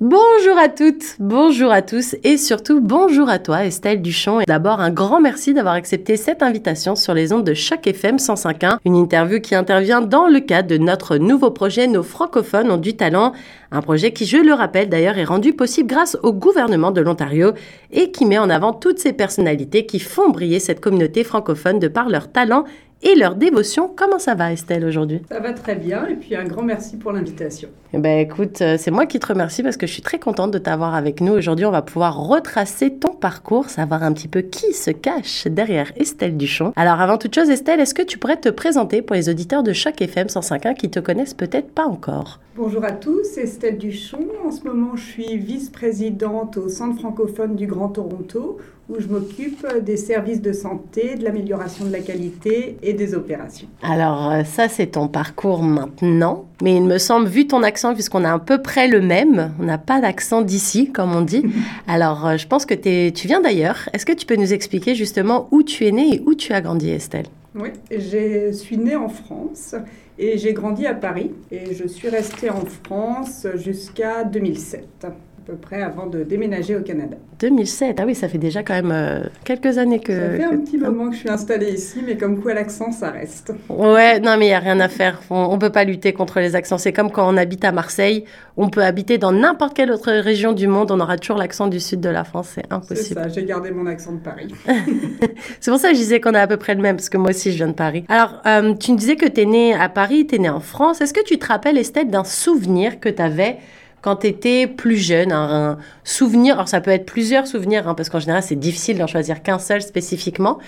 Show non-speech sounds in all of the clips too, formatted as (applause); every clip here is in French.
Bonjour à toutes, bonjour à tous et surtout bonjour à toi Estelle Duchamp. Et d'abord un grand merci d'avoir accepté cette invitation sur les ondes de Choc FM 105.1, une interview qui intervient dans le cadre de notre nouveau projet Nos francophones ont du talent, un projet qui, je le rappelle d'ailleurs, est rendu possible grâce au gouvernement de l'Ontario et qui met en avant toutes ces personnalités qui font briller cette communauté francophone de par leur talent et leur dévotion. Comment ça va Estelle aujourd'hui? Ça va très bien et puis un grand merci pour l'invitation. Eh ben écoute, euh, c'est moi qui te remercie parce que je suis très contente de t'avoir avec nous. Aujourd'hui, on va pouvoir retracer ton parcours, savoir un petit peu qui se cache derrière Estelle Duchon. Alors avant toute chose, Estelle, est-ce que tu pourrais te présenter pour les auditeurs de chaque FM 105.1 qui te connaissent peut-être pas encore? Bonjour à tous, Estelle Duchon. En ce moment, je suis vice-présidente au Centre francophone du Grand Toronto où je m'occupe des services de santé, de l'amélioration de la qualité et des opérations. Alors euh, ça, c'est ton parcours maintenant. Mais il me semble, vu ton accent, puisqu'on a à peu près le même, on n'a pas d'accent d'ici, comme on dit. (laughs) Alors, euh, je pense que tu viens d'ailleurs. Est-ce que tu peux nous expliquer justement où tu es née et où tu as grandi, Estelle? Oui, je suis née en France et j'ai grandi à Paris. Et je suis restée en France jusqu'à 2007 à peu près avant de déménager au Canada. 2007, ah oui, ça fait déjà quand même euh, quelques années que... Ça fait un petit moment que je suis installée ici, mais comme quoi l'accent, ça reste. Ouais, non, mais il n'y a rien à faire. On ne peut pas lutter contre les accents. C'est comme quand on habite à Marseille, on peut habiter dans n'importe quelle autre région du monde, on aura toujours l'accent du sud de la France, c'est impossible. C'est ça, j'ai gardé mon accent de Paris. (laughs) c'est pour ça que je disais qu'on a à peu près le même, parce que moi aussi, je viens de Paris. Alors, euh, tu me disais que tu es née à Paris, tu es née en France. Est-ce que tu te rappelles, Estelle, d'un souvenir que tu avais quand tu étais plus jeune, un, souvenir, alors ça peut être plusieurs souvenirs, hein, parce qu'en général c'est difficile d'en choisir qu'un seul spécifiquement,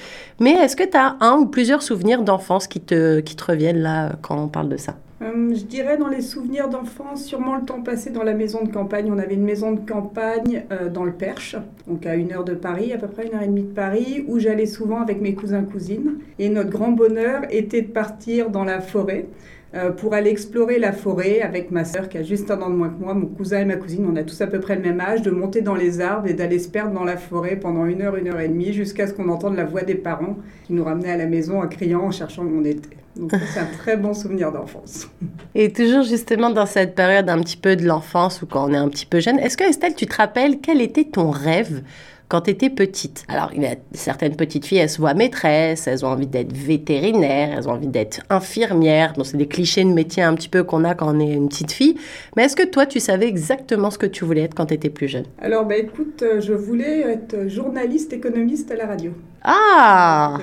mais est-ce que tu as un ou plusieurs souvenirs d'enfance qui te, qui te reviennent là quand on parle de ça? Euh, je dirais dans les souvenirs d'enfance, sûrement le temps passé dans la maison de campagne. On avait une maison de campagne euh, dans le Perche, donc à une heure de Paris, à peu près une heure et demie de Paris, où j'allais souvent avec mes cousins cousines. Et notre grand bonheur était de partir dans la forêt. Euh, pour aller explorer la forêt avec ma sœur qui a juste un an de moins que moi, mon cousin et ma cousine, on a tous à peu près le même âge, de monter dans les arbres et d'aller se perdre dans la forêt pendant une heure, une heure et demie, jusqu'à ce qu'on entende la voix des parents qui nous ramenaient à la maison en criant, en cherchant où on était. Donc c'est un très bon souvenir d'enfance. (laughs) Et toujours justement dans cette période un petit peu de l'enfance ou quand on est un petit peu jeune, est-ce que Estelle, tu te rappelles quel était ton rêve quand tu étais petite. Alors, il y certaines petites filles, elles se voient maîtresses, elles ont envie d'être vétérinaires, elles ont envie d'être infirmières. Donc, c'est des clichés de métier un petit peu qu'on a quand on est une petite fille. Mais est-ce que toi, tu savais exactement ce que tu voulais être quand tu étais plus jeune? Alors, bah, écoute, euh, je voulais être journaliste économiste à la radio. Ah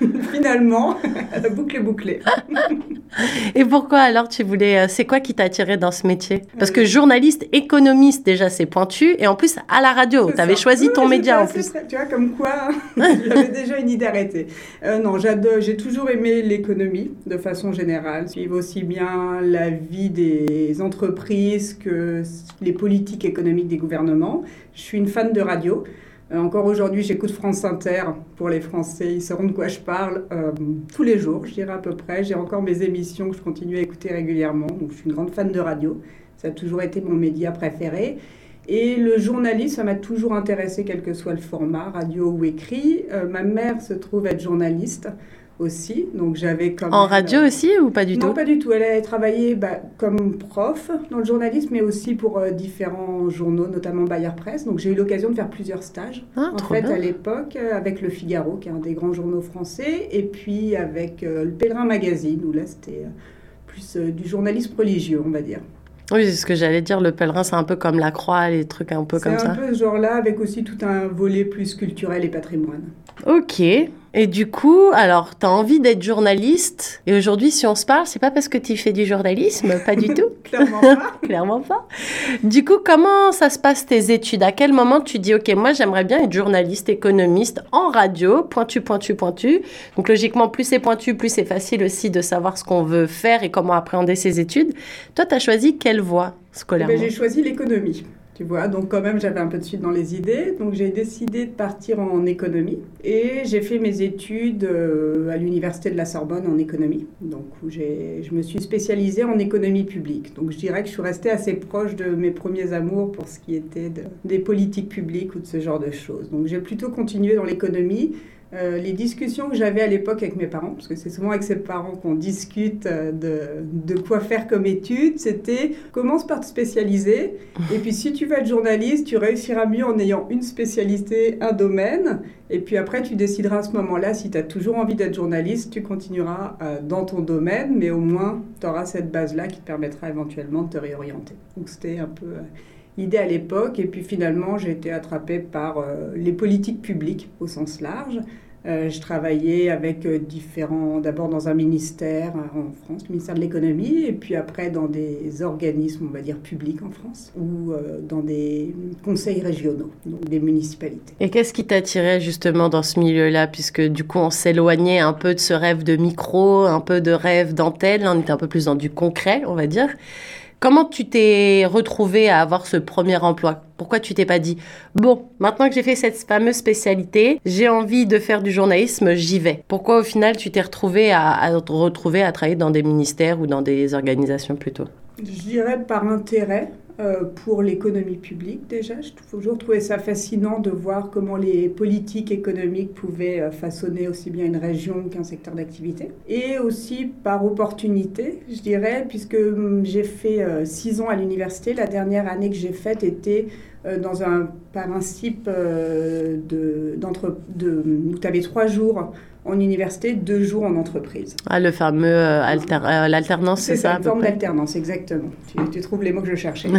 (laughs) Finalement, (laughs) la boucle est bouclée. (laughs) Et pourquoi alors tu voulais... Euh, c'est quoi qui t'a attiré dans ce métier? Parce que journaliste, économiste, déjà, c'est pointu. Et en plus, à la radio, tu avais choisi ton média en plus. tu vois, comme quoi, j'avais déjà une idée arrêtée. Euh, non, j'ai toujours aimé l'économie de façon générale. Suivre aussi bien la vie des entreprises que les politiques économiques des gouvernements. Je suis une fan de radio. Euh, encore aujourd'hui, j'écoute France Inter pour les Français, ils sauront de quoi je parle euh, tous les jours, je dirais à peu près. J'ai encore mes émissions que je continue à écouter régulièrement, donc je suis une grande fan de radio. Ça a toujours été mon média préféré. Et le journalisme, ça m'a toujours intéressé, quel que soit le format, radio ou écrit. Euh, ma mère se trouve être journaliste aussi. Donc j'avais comme en radio aussi ou pas du tout Non, pas du tout. Elle a travaillé bah, comme prof dans le journalisme, mais aussi pour euh, différents journaux, notamment Bayer Presse. Donc j'ai eu l'occasion de faire plusieurs stages. Ah, en fait, à l'époque, euh, avec Le Figaro, qui est un des grands journaux français, et puis avec euh, Le Pèlerin Magazine, où là c'était plus du journalisme religieux, on va dire. Oui, c'est ce que j'allais dire. Le pèlerin, c'est un peu comme la croix, les trucs un peu comme ça. C'est un peu ce genre-là, avec aussi tout un volet plus culturel et patrimoine. Ok. Et du coup, alors, tu as envie d'être journaliste. Et aujourd'hui, si on se parle, c'est pas parce que tu fais du journalisme, pas du (laughs) tout. Clairement pas. (laughs) Clairement pas. Du coup, comment ça se passe tes études? À quel moment tu dis, OK, moi, j'aimerais bien être journaliste, économiste en radio, pointu, pointu, pointu? Donc, logiquement, plus c'est pointu, plus c'est facile aussi de savoir ce qu'on veut faire et comment appréhender ses études. Toi, tu as choisi quelle voie scolaire eh ben, J'ai choisi l'économie Tu vois, donc quand même j'avais un peu de suite dans les idées. Donc j'ai décidé de partir en économie et j'ai fait mes études euh, à l'université de la Sorbonne en économie. Donc où je me suis spécialisée en économie publique. Donc je dirais que je suis restée assez proche de mes premiers amours pour ce qui était des politiques publiques ou de ce genre de choses. Donc j'ai plutôt continué dans l'économie euh, les discussions que j'avais à l'époque avec mes parents, parce que c'est souvent avec ses parents qu'on discute euh, de, quoi faire comme étude, c'était commence par te spécialiser, et puis si tu veux être journaliste, tu réussiras mieux en ayant une spécialité, un domaine, et puis après tu décideras à ce moment-là, si tu as toujours envie d'être journaliste, tu continueras euh, dans ton domaine, mais au moins tu auras cette base-là qui te permettra éventuellement de te réorienter. Donc c'était un peu idée à l'époque. Et puis finalement, j'ai été attrapée par euh, les politiques publiques au sens large. Euh, je travaillais avec euh, différents, d'abord dans un ministère en France, le ministère de l'économie, et puis après dans des organismes, on va dire, publics en France, ou dans des conseils régionaux, donc des municipalités. Et qu'est-ce qui t'attirait justement dans ce milieu-là, puisque du coup on s'éloignait un peu de ce rêve de micro, un peu de rêve d'antenne, on était un peu plus dans du concret, on va dire. Comment tu t'es retrouvé à avoir ce premier emploi? Pourquoi tu t'es pas dit bon, maintenant que j'ai fait cette fameuse spécialité, j'ai envie de faire du journalisme, j'y vais. Pourquoi au final tu t'es retrouvé à, à à travailler dans des ministères ou dans des organisations plutôt? Je dirais par intérêt. Euh, pour l'économie publique déjà. J'ai toujours trouvé ça fascinant de voir comment les politiques économiques pouvaient euh, façonner aussi bien une région qu'un secteur d'activité. Et aussi par opportunité, je dirais, puisque hum, j'ai fait euh, six ans à l'université. La dernière année que j'ai faite était dans un principe de, de, où tu avais trois jours en université, deux jours en entreprise. Ah, le fameux euh, euh, l'alternance, c'est ça C'est une forme d'alternance, exactement. Tu, trouves les mots que je cherchais. (laughs)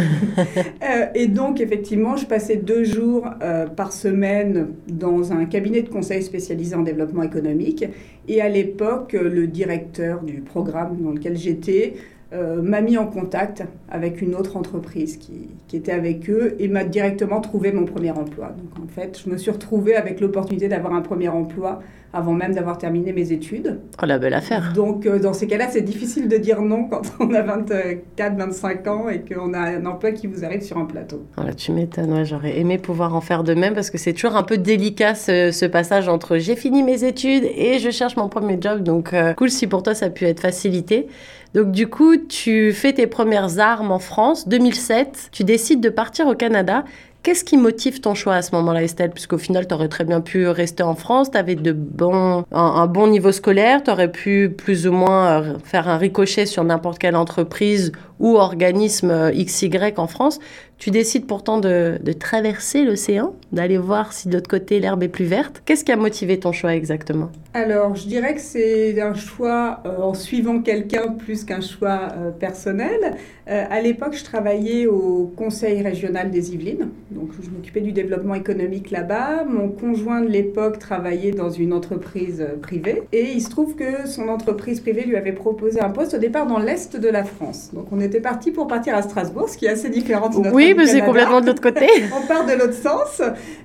Euh, et donc, effectivement, je passais deux jours par semaine dans un cabinet de conseil spécialisé en développement économique. Et à l'époque, le directeur du programme dans lequel j'étais m'a mis en contact avec une autre entreprise qui, qui était avec eux et m'a directement trouvé mon premier emploi. Donc, en fait, je me suis retrouvée avec l'opportunité d'avoir un premier emploi avant même d'avoir terminé mes études. Oh la belle affaire. Donc euh, dans ces cas-là, c'est difficile de dire non quand (laughs) on a 24, 25 ans et qu'on a un emploi qui vous arrive sur un plateau. Oh tu m'étonnes, j'aurais aimé pouvoir en faire de même parce que c'est toujours un peu délicat ce, passage entre j'ai fini mes études et je cherche mon premier job. Donc euh, cool si pour toi ça a pu être facilité. Donc du coup, tu fais tes premières armes en France, 2007, tu décides de partir au Canada. Qu'est-ce qui motive ton choix à ce moment-là, Estelle? Puisqu'au final, tu aurais très bien pu rester en France, tu avais de bons, un, bon niveau scolaire, tu aurais pu plus ou moins euh, faire un ricochet sur n'importe quelle entreprise ou organisme euh, XY en France. Tu décides pourtant de, traverser l'océan, d'aller voir si de l'autre côté l'herbe est plus verte. Qu'est-ce qui a motivé ton choix exactement? Alors, je dirais que c'est un choix euh, en suivant quelqu'un plus qu'un choix personnel. à l'époque, je travaillais au Conseil régional des Yvelines donc je m'occupais du développement économique là-bas. Mon conjoint de l'époque travaillait dans une entreprise euh, privée et il se trouve que son entreprise privée lui avait proposé un poste au départ dans l'est de la France. Donc on était parti pour partir à Strasbourg, ce qui est assez différent de notre Oui, mais c'est complètement de l'autre côté. (laughs) on part de l'autre sens.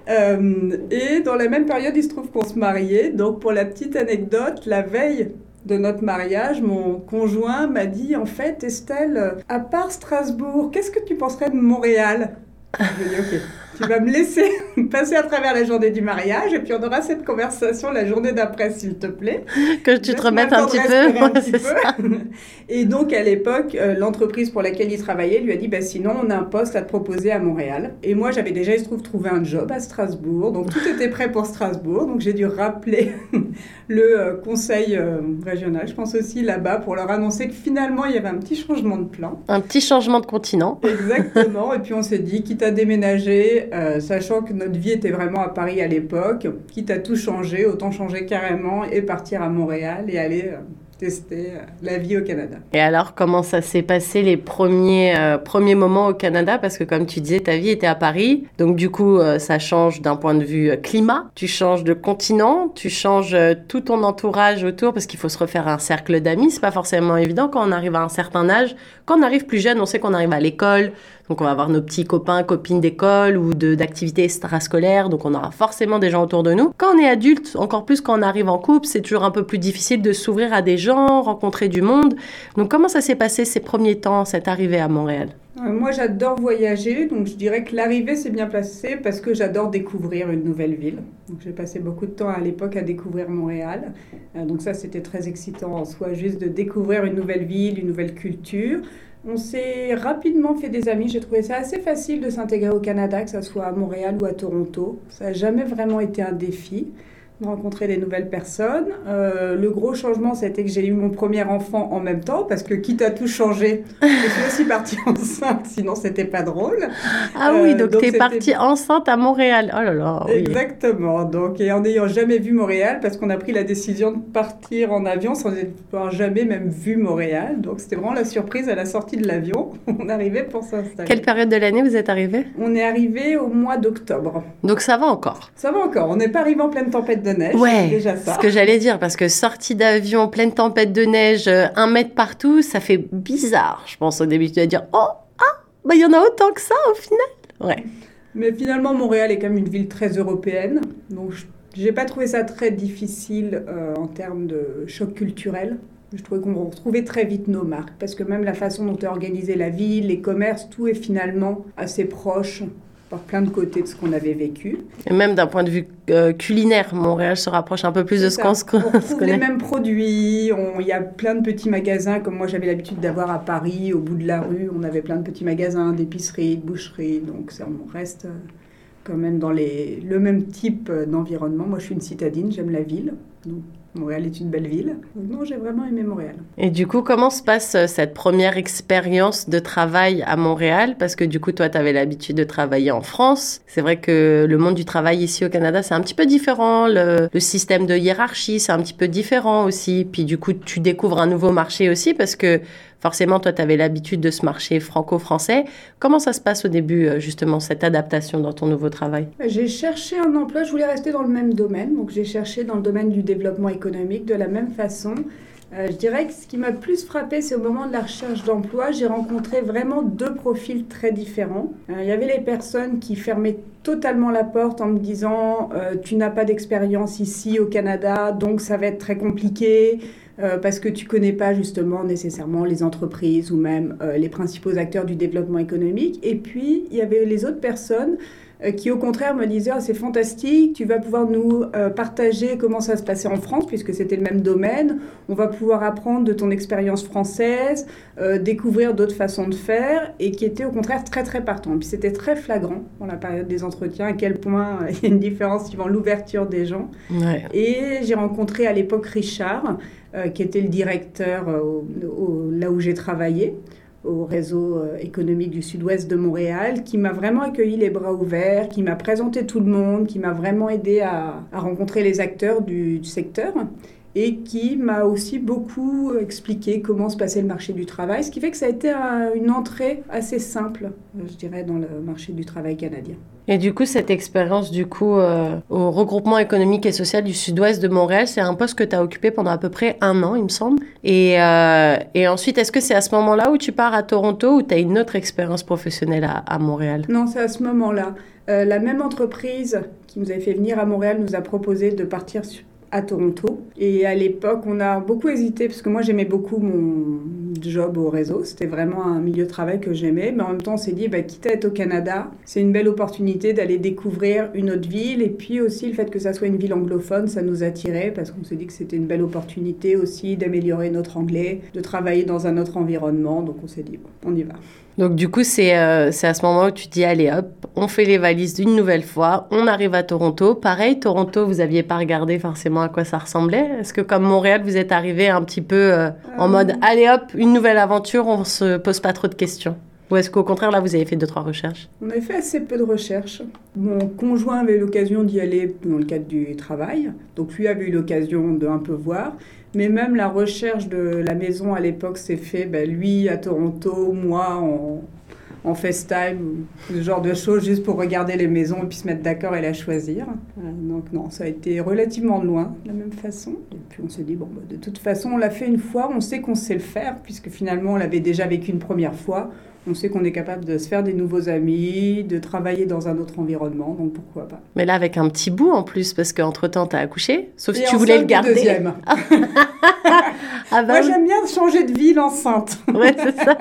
Euh, et dans la même période, il se trouve qu'on se mariait. Donc pour la petite anecdote, la veille de notre mariage, mon conjoint m'a dit en fait, Estelle, à part Strasbourg, qu'est-ce que tu penserais de Montréal? Je dis, ok, tu vas me laisser (laughs) passer à travers la journée du mariage et puis on aura cette conversation la journée d'après, s'il te plaît. Que tu te remettes un petit peu. Et donc, à l'époque, euh, l'entreprise pour laquelle il travaillait lui a dit, bah, sinon, on a un poste à te proposer à Montréal. Et moi, j'avais déjà, il se trouve, trouvé un job à Strasbourg. Donc, tout était prêt pour Strasbourg. Donc, j'ai dû rappeler (laughs) le euh, conseil euh, régional, je pense aussi là-bas, pour leur annoncer que finalement, il y avait un petit changement de plan. Un petit changement de continent. Exactement. et puis, on s'est dit, quitte à déménager, sachant que notre vie était vraiment à Paris à l'époque, quitte à tout changer, autant changer carrément et partir à Montréal et aller tester euh, la vie au Canada. Et alors, comment ça s'est passé les premiers, euh, premiers moments au Canada? Parce que comme tu disais, ta vie était à Paris. Donc du coup, euh, ça change d'un point de vue climat. Tu changes de continent, tu changes tout ton entourage autour parce qu'il faut se refaire un cercle d'amis. C'est pas forcément évident quand on arrive à un certain âge. Quand on arrive plus jeune, on sait qu'on arrive à l'école, donc on va avoir nos petits copains, copines d'école ou d'activités extrascolaires, donc on aura forcément des gens autour de nous. Quand on est adulte, encore plus quand on arrive en couple, c'est toujours un peu plus difficile de s'ouvrir à des gens rencontrer du monde. Donc comment ça s'est passé ces premiers temps, cette arrivée à Montréal? Euh, moi, j'adore voyager, donc je dirais que l'arrivée s'est bien passée parce que j'adore découvrir une nouvelle ville. Donc j'ai passé beaucoup de temps à l'époque à découvrir Montréal. Euh, donc ça, c'était très excitant en soi, juste de découvrir une nouvelle ville, une nouvelle culture. On s'est rapidement fait des amis. J'ai trouvé ça assez facile de s'intégrer au Canada, que ce soit à Montréal ou à Toronto. Ça n'a jamais vraiment été un défi de rencontrer des nouvelles personnes. Euh, le gros changement, c'était que j'ai eu mon premier enfant en même temps, parce que quitte à tout changer, (laughs) je suis aussi partie enceinte, sinon c'était pas drôle. Ah oui, euh, donc, tu es partie enceinte à Montréal. Oh là là. Exactement. Donc, et en n'ayant jamais vu Montréal, parce qu'on a pris la décision de partir en avion sans avoir jamais même vu Montréal. Donc, c'était vraiment la surprise à la sortie de l'avion. (laughs) On arrivait pour s'installer. Quelle période de l'année vous êtes arrivé On est arrivé au mois d'octobre. Donc, ça va encore? Ça va encore. On n'est pas arrivé en pleine tempête de neige. Ouais, déjà ça. ce que j'allais dire, parce que sortie d'avion, pleine tempête de neige, euh, un mètre partout, ça fait bizarre. Je pense au début, tu vas dire, oh, ah, bah il y en a autant que ça au final. Ouais. Mais finalement, Montréal est quand même une ville très européenne. Donc, j'ai pas trouvé ça très difficile euh, en termes de choc culturel. Je trouvais qu'on retrouvait très vite nos marques, parce que même la façon dont est organisée la ville, les commerces, tout est finalement assez proche par plein de côtés de ce qu'on avait vécu. Et même d'un point de vue euh, culinaire, Montréal se rapproche un peu plus de ce qu'on (laughs) se connaît. On trouve les mêmes produits, il y a plein de petits magasins, comme moi j'avais l'habitude d'avoir à Paris, au bout de la rue, on avait plein de petits magasins, d'épiceries, de boucheries, donc ça, on reste euh, quand même dans les, le même type euh, d'environnement. Moi je suis une citadine, j'aime la ville, donc Montréal est une belle ville. Non, j'ai vraiment aimé Montréal. Et du coup, comment se passe euh, cette première expérience de travail à Montréal? Parce que du coup, toi, tu avais l'habitude de travailler en France. C'est vrai que le monde du travail ici au Canada, c'est un petit peu différent. Le, le système de hiérarchie, c'est un petit peu différent aussi. Puis du coup, tu découvres un nouveau marché aussi parce que Forcément, toi, tu avais l'habitude de ce marché franco-français. Comment ça se passe au début, euh, justement, cette adaptation dans ton nouveau travail? J'ai cherché un emploi, je voulais rester dans le même domaine. Donc, j'ai cherché dans le domaine du développement économique de la même façon. Euh, je dirais que ce qui m'a plus frappé, c'est au moment de la recherche d'emploi, j'ai rencontré vraiment deux profils très différents. Euh, il y avait les personnes qui fermaient totalement la porte en me disant Tu n'as pas d'expérience ici au Canada, donc ça va être très compliqué. Euh, parce que tu connais pas justement nécessairement les entreprises ou même euh, les principaux acteurs du développement économique. Et puis, il y avait les autres personnes qui au contraire me disaient ah, c'est fantastique, tu vas pouvoir nous partager comment ça se passait en France puisque c'était le même domaine, on va pouvoir apprendre de ton expérience française, découvrir d'autres façons de faire et qui étaient au contraire très très partants. Puis c'était très flagrant dans la période des entretiens à quel point il y a une différence suivant l'ouverture des gens. Et j'ai rencontré à l'époque Richard euh, qui était le directeur euh, là où j'ai travaillé au réseau euh, économique du sud-ouest de Montréal, qui m'a vraiment accueilli les bras ouverts, qui m'a présenté tout le monde, qui m'a vraiment aidé à, rencontrer les acteurs du, du secteur et qui m'a aussi beaucoup expliqué comment se passait le marché du travail, ce qui fait que ça a été une entrée assez simple, je dirais, dans le marché du travail canadien. Et du coup, cette expérience du coup euh, au regroupement économique et social du sud-ouest de Montréal, c'est un poste que tu as occupé pendant à peu près un an, il me semble. Et, euh, et ensuite, est-ce que c'est à ce moment-là où tu pars à Toronto ou tu as une autre expérience professionnelle à, à Montréal? Non, c'est à ce moment-là. Euh, la même entreprise qui nous avait fait venir à Montréal nous a proposé de partir à Toronto. Et à l'époque, on a beaucoup hésité parce que moi j'aimais beaucoup mon job au réseau. C'était vraiment un milieu de travail que j'aimais. Mais en même temps, on s'est dit, bah, quitte à être au Canada, c'est une belle opportunité d'aller découvrir une autre ville. Et puis aussi, le fait que ça soit une ville anglophone, ça nous attirait parce qu'on s'est dit que c'était une belle opportunité aussi d'améliorer notre anglais, de travailler dans un autre environnement. Donc on s'est dit, bon, on y va. Donc du coup, c'est euh, c'est à ce moment où tu dis, allez hop, on fait les valises d'une nouvelle fois, on arrive à Toronto. Pareil, Toronto, vous aviez pas regardé forcément à quoi ça ressemblait. Est-ce que comme Montréal, vous êtes arrivé un petit peu euh, en mode, euh. allez hop, une nouvelle aventure, on se pose pas trop de questions? Ou est-ce qu'au contraire, là, vous avez fait deux, trois recherches On a fait assez peu de recherches. Mon conjoint avait l'occasion d'y aller dans le cadre du travail. Donc, lui avait eu l'occasion de un peu voir. Mais même la recherche de la maison à l'époque s'est fait, ben, lui à Toronto, moi en, en FaceTime, ce genre de choses, juste pour regarder les maisons et puis se mettre d'accord et la choisir. Euh, donc non, ça a été relativement loin de la même façon. Et puis on s'est dit, bon, bah, de toute façon, on l'a fait une fois, on sait qu'on sait le faire, puisque finalement, on l'avait déjà vécu une première fois. On sait qu'on est capable de se faire des nouveaux amis, de travailler dans un autre environnement, donc pourquoi pas. Mais là, avec un petit bout en plus, parce qu'entre-temps, tu as accouché, sauf si tu voulais le garder. Deuxième. (laughs) (laughs) Ah bah Moi, j'aime bien changer de ville enceinte. (laughs) ouais, c'est ça.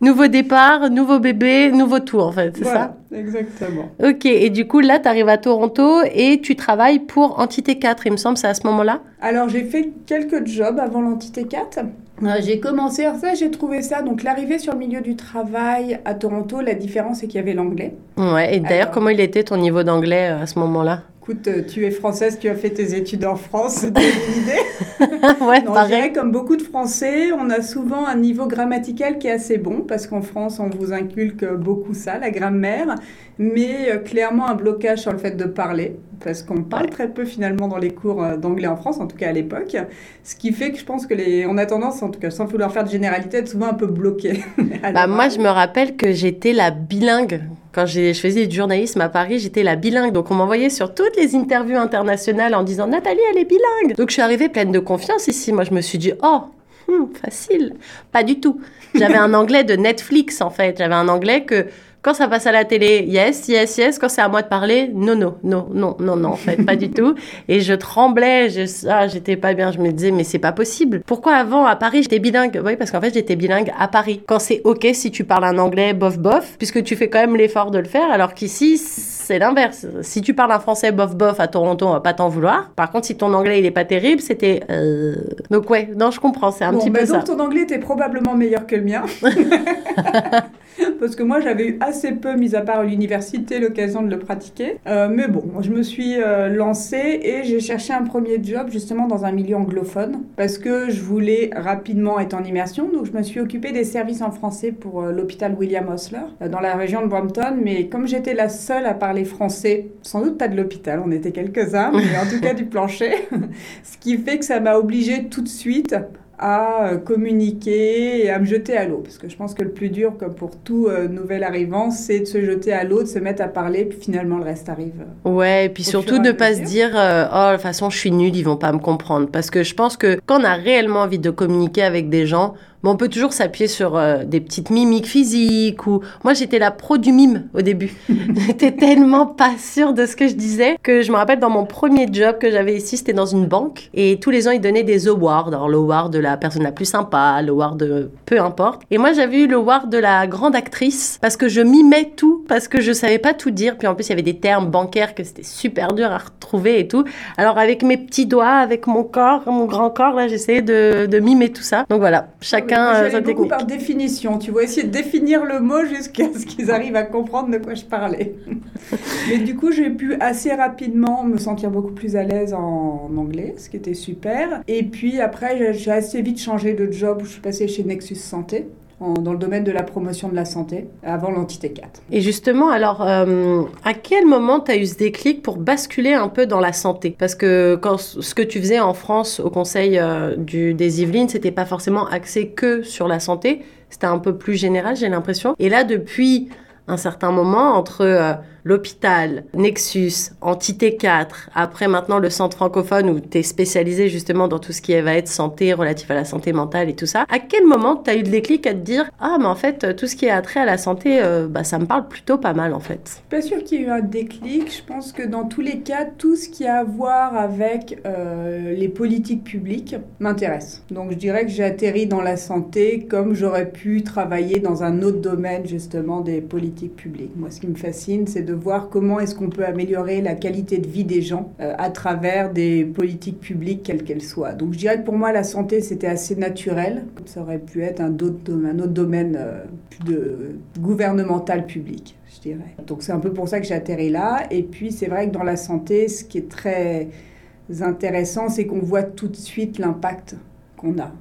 nouveau départ, nouveau bébé, nouveau tout, en fait, c'est ça Exactement. Ok, et du coup, là, tu arrives à Toronto et tu travailles pour Entité 4, il me semble, c'est à ce moment-là? Alors, j'ai fait quelques jobs avant l'Entité 4. Euh, j'ai commencé, alors ça, j'ai trouvé ça. Donc, l'arrivée sur le milieu du travail à Toronto, la différence, c'est qu'il y avait l'anglais. Ouais, et d'ailleurs, comment il était ton niveau d'anglais euh, à ce moment-là? Écoute, euh, tu es française, tu as fait tes études en France, tu une idée (laughs) Ouais, non, pareil. comme beaucoup de Français, on a souvent un niveau grammatical qui est assez bon, parce qu'en France, on vous inculque beaucoup ça, la grammaire, mais clairement un blocage sur le fait de parler parce qu'on parle très peu finalement dans les cours euh, d'anglais en France, en tout cas à l'époque. Ce qui fait que je pense que les, on a tendance, en tout cas sans vouloir faire de généralité, à être souvent un peu bloqué. (laughs) bah, moi, je me rappelle que j'étais la bilingue. Quand je faisais du journalisme à Paris, j'étais la bilingue. Donc on m'envoyait sur toutes les interviews internationales en disant Nathalie, elle est bilingue. Donc je suis arrivée pleine de confiance ici. Moi, je me suis dit, oh, hmm, facile. Pas du tout. J'avais un (laughs) anglais de Netflix en fait. J'avais un anglais que quand ça passe à la télé, yes, yes, yes. Quand c'est à moi de parler, non, non, non, non, non, non, en fait, pas du tout. Et je tremblais, je, ah, j'étais pas bien. Je me disais, mais c'est pas possible. Pourquoi avant, à Paris, j'étais bilingue? Oui, parce qu'en fait, j'étais bilingue à Paris. Quand c'est OK si tu parles un anglais bof bof, puisque tu fais quand même l'effort de le faire, alors qu'ici, c'est l'inverse. Si tu parles un français bof bof à Toronto, on va pas t'en vouloir. Par contre, si ton anglais, il est pas terrible, c'était... Euh... Donc ouais, non, je comprends, c'est un petit peu bah ça. Donc ton anglais était probablement meilleur que le mien. (laughs) (laughs) (laughs) parce que moi j'avais eu assez peu, mis à part l'université, l'occasion de le pratiquer. Euh, mais bon, je me suis euh, lancée et j'ai cherché un premier job justement dans un milieu anglophone parce que je voulais rapidement être en immersion. Donc je me suis occupée des services en français pour euh, l'hôpital William Osler dans la région de Brampton. Mais comme j'étais la seule à parler français, sans doute pas de l'hôpital, on était quelques-uns, mais en tout cas du plancher, (laughs) ce qui fait que ça m'a obligée tout de suite à euh, communiquer et à me jeter à l'eau. Parce que je pense que le plus dur, comme pour tout euh, nouvel arrivant, c'est de se jeter à l'eau, de se mettre à parler, puis finalement le reste arrive. Euh, ouais, et puis surtout ne pas se dire oh, de toute façon, je suis nulle, ils vont pas me comprendre. Parce que je pense que quand on a réellement envie de communiquer avec des gens, on peut toujours s'appuyer sur euh, des petites mimiques physiques ou moi j'étais la pro du mime au début. (laughs) j'étais tellement pas sûre de ce que je disais que je me rappelle dans mon premier job que j'avais ici, c'était dans une banque et tous les ans ils donnaient des awards, alors l'award de la personne la plus sympa, l'award de peu importe. Et moi j'avais eu le award de la grande actrice parce que je mimais tout parce que je savais pas tout dire puis en plus il y avait des termes bancaires que c'était super dur à retrouver et tout. Alors avec mes petits doigts, avec mon corps, mon grand corps là, j'essayais de, de mimer tout ça. Donc voilà, chaque chacun euh, beaucoup par définition. Tu vois, essayer de définir le mot jusqu'à ce qu'ils arrivent à comprendre de quoi je parlais. (laughs) Mais du coup, j'ai pu assez rapidement me sentir beaucoup plus à l'aise en anglais, ce qui était super. Et puis après, j'ai assez vite changé de job. Je suis passée chez Nexus Santé dans le domaine de la promotion de la santé avant l'entité 4. Et justement, alors, euh, à quel moment tu as eu ce déclic pour basculer un peu dans la santé? Parce que quand, ce que tu faisais en France au Conseil euh, des Yvelines, c'était pas forcément axé que sur la santé, c'était un peu plus général, j'ai l'impression. Et là, depuis un certain moment, entre... Euh, l'hôpital, Nexus, Entité 4, après maintenant le centre francophone où tu es spécialisé justement dans tout ce qui va être santé, relatif à la santé mentale et tout ça, à quel moment tu as eu le déclic à te dire Ah, mais en fait, tout ce qui est attrait à la santé, euh, bah, ça me parle plutôt pas mal en fait? Pas sûr qu'il y ait eu un déclic. Je pense que dans tous les cas, tout ce qui a à voir avec euh, les politiques publiques m'intéresse. Donc je dirais que j'ai atterri dans la santé comme j'aurais pu travailler dans un autre domaine justement des politiques publiques. Moi, ce qui me fascine, c'est de de voir comment est-ce qu'on peut améliorer la qualité de vie des gens euh, à travers des politiques publiques, quelles qu'elles soient. Donc je dirais que pour moi, la santé, c'était assez naturel. Ça aurait pu être un autre, un domaine euh, de gouvernemental public, je dirais. Donc c'est un peu pour ça que j'ai atterri là. Et puis c'est vrai que dans la santé, ce qui est très intéressant, c'est qu'on voit tout de suite l'impact qu'on a.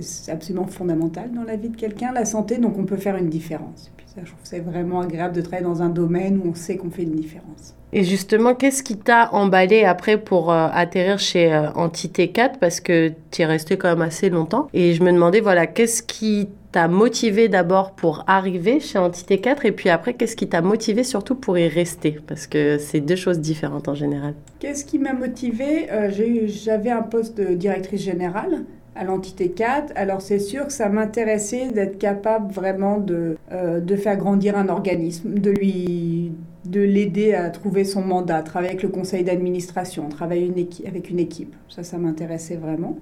C'est absolument fondamental dans la vie de quelqu'un, la santé, donc on peut faire une différence je trouve que c'est vraiment agréable de travailler dans un domaine où on sait qu'on fait une différence. Et justement, qu'est-ce qui t'a emballé après pour euh, atterrir chez euh, Entité 4 Parce que tu es resté quand même assez longtemps. Et je me demandais, voilà, qu'est-ce qui t'a motivé d'abord pour arriver chez Entité 4 et puis après, qu'est-ce qui t'a motivé surtout pour y rester? Parce que c'est deux choses différentes en général. Qu'est-ce qui m'a motivé euh, J'avais un poste de directrice générale à l'entité 4. Alors c'est sûr que ça m'intéressait d'être capable vraiment de, euh, de faire grandir un organisme, de lui de l'aider à trouver son mandat, travailler avec le conseil d'administration, travailler avec une équipe. Ça, ça m'intéressait vraiment.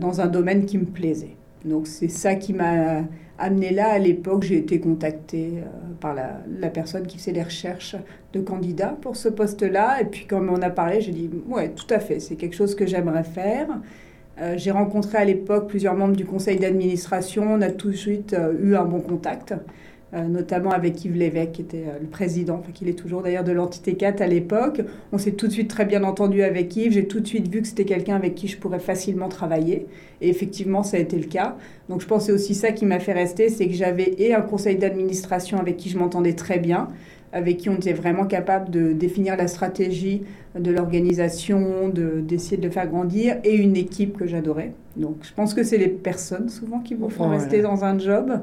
dans un domaine qui me plaisait. Donc c'est ça qui m'a amené là. À l'époque, j'ai été contactée par la, personne qui faisait les recherches de candidats pour ce poste-là. Et puis quand on a parlé, j'ai dit, ouais, tout à fait, c'est quelque chose que j'aimerais faire. J'ai rencontré à l'époque plusieurs membres du conseil d'administration. On a tout de suite eu un bon contact. Euh, notamment avec Yves Lévesque, qui était euh, le président, enfin, qu'il est toujours d'ailleurs de l'entité 4 à l'époque. On s'est tout de suite très bien entendu avec Yves. J'ai tout de suite vu que c'était quelqu'un avec qui je pourrais facilement travailler. Et effectivement, ça a été le cas. Donc je pense que c'est aussi ça qui m'a fait rester, c'est que j'avais et un conseil d'administration avec qui je m'entendais très bien, avec qui on était vraiment capable de définir la stratégie de l'organisation, d'essayer de, le faire grandir, et une équipe que j'adorais. Donc je pense que c'est les personnes souvent qui vous font rester dans un job.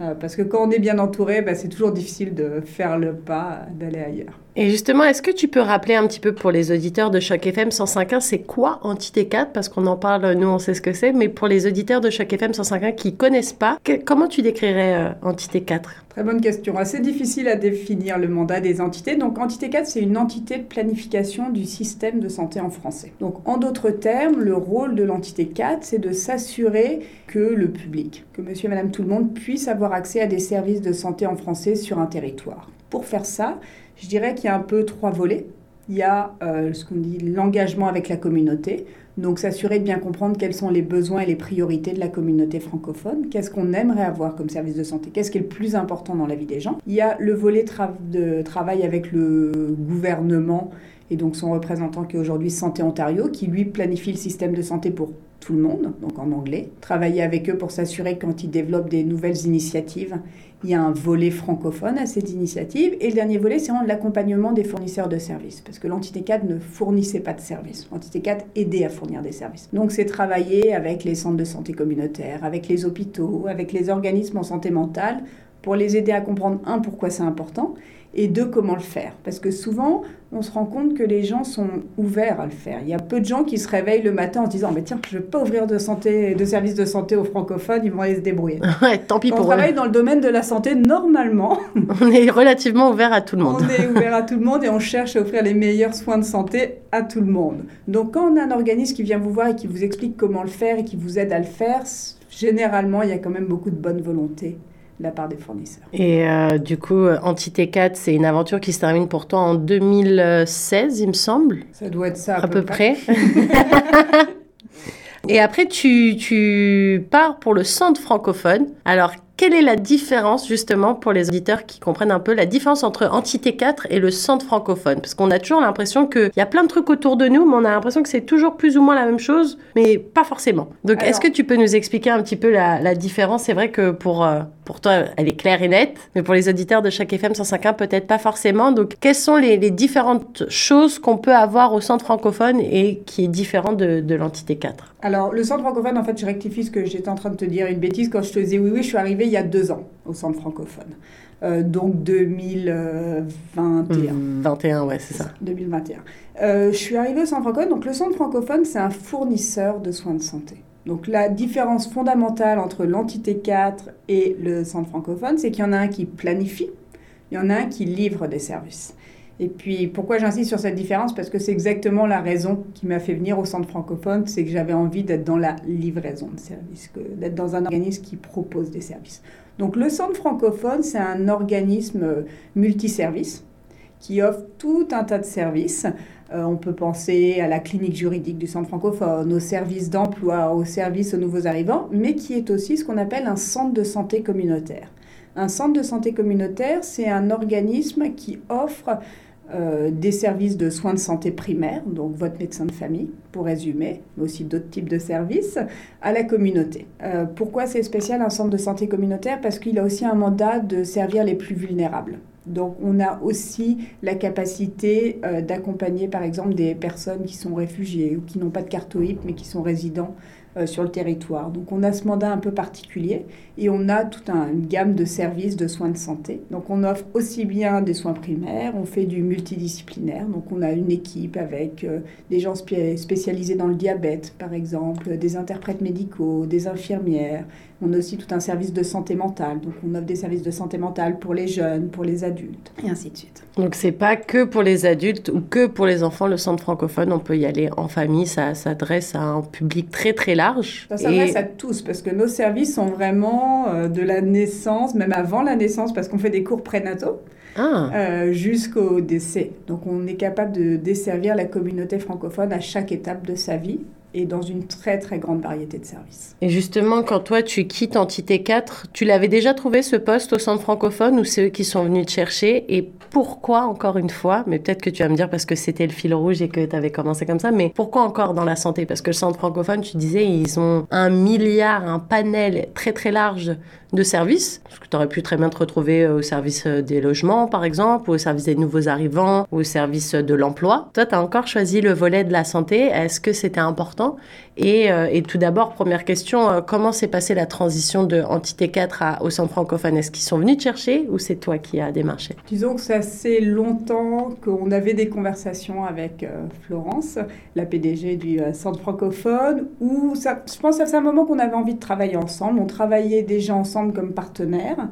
Euh, parce que quand on est bien entouré, bah, c'est toujours difficile de faire le pas, d'aller ailleurs. Et justement, est-ce que tu peux rappeler un petit peu pour les auditeurs de Choc FM 105.1, c'est quoi Entité 4 Parce qu'on en parle, nous on sait ce que c'est, mais pour les auditeurs de Choc FM 105.1 qui connaissent pas, comment tu décrirais euh, Entité 4 Très bonne question. Assez difficile à définir le mandat des entités. Donc Entité 4, c'est une entité de planification du système de santé en français. Donc en d'autres termes, le rôle de l'entité 4, c'est de s'assurer que le public, que monsieur et madame tout le monde puisse avoir accès à des services de santé en français sur un territoire. Pour faire ça, je dirais qu'il y a un peu trois volets. Il y a euh, ce qu'on dit l'engagement avec la communauté, donc s'assurer de bien comprendre quels sont les besoins et les priorités de la communauté francophone, qu'est-ce qu'on aimerait avoir comme service de santé, qu'est-ce qui est le plus important dans la vie des gens? Il y a le volet de travail avec le gouvernement et donc son représentant qui est aujourd'hui Santé Ontario, qui lui planifie le système de santé pour tout le monde, donc en anglais. Travailler avec eux pour s'assurer que quand ils développent des nouvelles initiatives, il y a un volet francophone à cette initiative. Et le dernier volet, c'est l'accompagnement des fournisseurs de services. Parce que l'entité 4 ne fournissait pas de services. L'entité 4 aidait à fournir des services. Donc c'est travailler avec les centres de santé communautaires, avec les hôpitaux, avec les organismes en santé mentale pour les aider à comprendre, un, pourquoi c'est important, et deux, comment le faire. Parce que souvent, on se rend compte que les gens sont ouverts à le faire. Il y a peu de gens qui se réveillent le matin en se disant mais tiens, je ne vais pas ouvrir de, santé, de services de santé aux francophones, ils vont aller se débrouiller. (laughs) Ouais, tant pis Quand pour on travaille dans le domaine de la santé, normalement, (laughs) on est relativement ouvert à tout le monde. On est ouvert à (laughs) tout le monde et on cherche à offrir les meilleurs soins de santé à tout le monde. Donc quand on a un organisme qui vient vous voir et qui vous explique comment le faire et qui vous aide à le faire, généralement, il y a quand même beaucoup de bonne volonté la part des fournisseurs. Et euh, du coup, Entité 4, c'est une aventure qui se termine pourtant en 2016, il me semble. Ça doit être ça. À, peu, près. (laughs) Et après, tu, tu pars pour le centre francophone. Alors, quelle est la différence justement pour les auditeurs qui comprennent un peu la différence entre Entité 4 et le centre francophone? Parce qu'on a toujours l'impression qu'il y a plein de trucs autour de nous, mais on a l'impression que c'est toujours plus ou moins la même chose, mais pas forcément. Donc est-ce que tu peux nous expliquer un petit peu la, différence? C'est vrai que pour, euh, pour toi, elle est claire et nette, mais pour les auditeurs de chaque FM 105.1, peut-être pas forcément. Donc quelles sont les, différentes choses qu'on peut avoir au centre francophone et qui est différent de, de l'Entité 4 Alors le centre francophone, en fait, je rectifie ce que j'étais en train de te dire, une bêtise quand je te disais oui, oui, je suis arrivée il y a deux ans au centre francophone. Euh, donc 2021. 21, ouais, c'est ça. 2021. Euh, je suis arrivée au centre francophone. Donc le centre francophone, c'est un fournisseur de soins de santé. Donc la différence fondamentale entre l'entité 4 et le centre francophone, c'est qu'il y en a un qui planifie, il y en a un qui livre des services. Et puis, pourquoi j'insiste sur cette différence? Parce que c'est exactement la raison qui m'a fait venir au centre francophone, c'est que j'avais envie d'être dans la livraison de services, d'être dans un organisme qui propose des services. Donc, le centre francophone, c'est un organisme multiservice qui offre tout un tas de services. Euh, on peut penser à la clinique juridique du centre francophone, aux services d'emploi, aux services aux nouveaux arrivants, mais qui est aussi ce qu'on appelle un centre de santé communautaire. Un centre de santé communautaire, c'est un organisme qui offre euh, des services de soins de santé primaires, donc votre médecin de famille, pour résumer, mais aussi d'autres types de services, à la communauté. Euh, pourquoi c'est spécial un centre de santé communautaire? Parce qu'il a aussi un mandat de servir les plus vulnérables. Donc on a aussi la capacité euh, d'accompagner par exemple des personnes qui sont réfugiées ou qui n'ont pas de carte OIP mais qui sont résidents euh, sur le territoire. Donc on a ce mandat un peu particulier et on a toute une gamme de services de soins de santé. Donc on offre aussi bien des soins primaires, on fait du multidisciplinaire. Donc on a une équipe avec euh, des gens spécialisés dans le diabète par exemple, des interprètes médicaux, des infirmières, On a aussi tout un service de santé mentale. Donc on offre des services de santé mentale pour les jeunes, pour les adultes, et ainsi de suite. Donc c'est pas que pour les adultes ou que pour les enfants, le centre francophone, on peut y aller en famille, ça s'adresse à un public très très large. Ça s'adresse à tous parce que nos services sont vraiment euh, de la naissance, même avant la naissance, parce qu'on fait des cours prénataux. Ah. Euh, jusqu'au décès. Donc on est capable de desservir la communauté francophone à chaque étape de sa vie et dans une très très grande variété de services. Et justement, quand toi tu quittes Entité 4, tu l'avais déjà trouvé ce poste au centre francophone ou c'est eux qui sont venus te chercher? Et pourquoi encore une fois Mais peut-être que tu vas me dire parce que c'était le fil rouge et que tu avais commencé comme ça, mais pourquoi encore dans la santé? Parce que le centre francophone, tu disais, ils ont un milliard, un panel très très large de services. Parce que tu aurais pu très bien te retrouver au service des logements, par exemple, ou au service des nouveaux arrivants, ou au service de l'emploi. Toi, tu as encore choisi le volet de la santé. Est-ce que c'était important euh, et, tout d'abord, première question, euh, comment s'est passée la transition de Entité 4 au centre francophone? Est-ce qu'ils sont venus te chercher ou c'est toi qui as démarché? Disons que c'est assez longtemps qu'on avait des conversations avec euh, Florence, la PDG du centre francophone, où ça, je pense que c'est un moment qu'on avait envie de travailler ensemble. On travaillait déjà ensemble comme partenaires.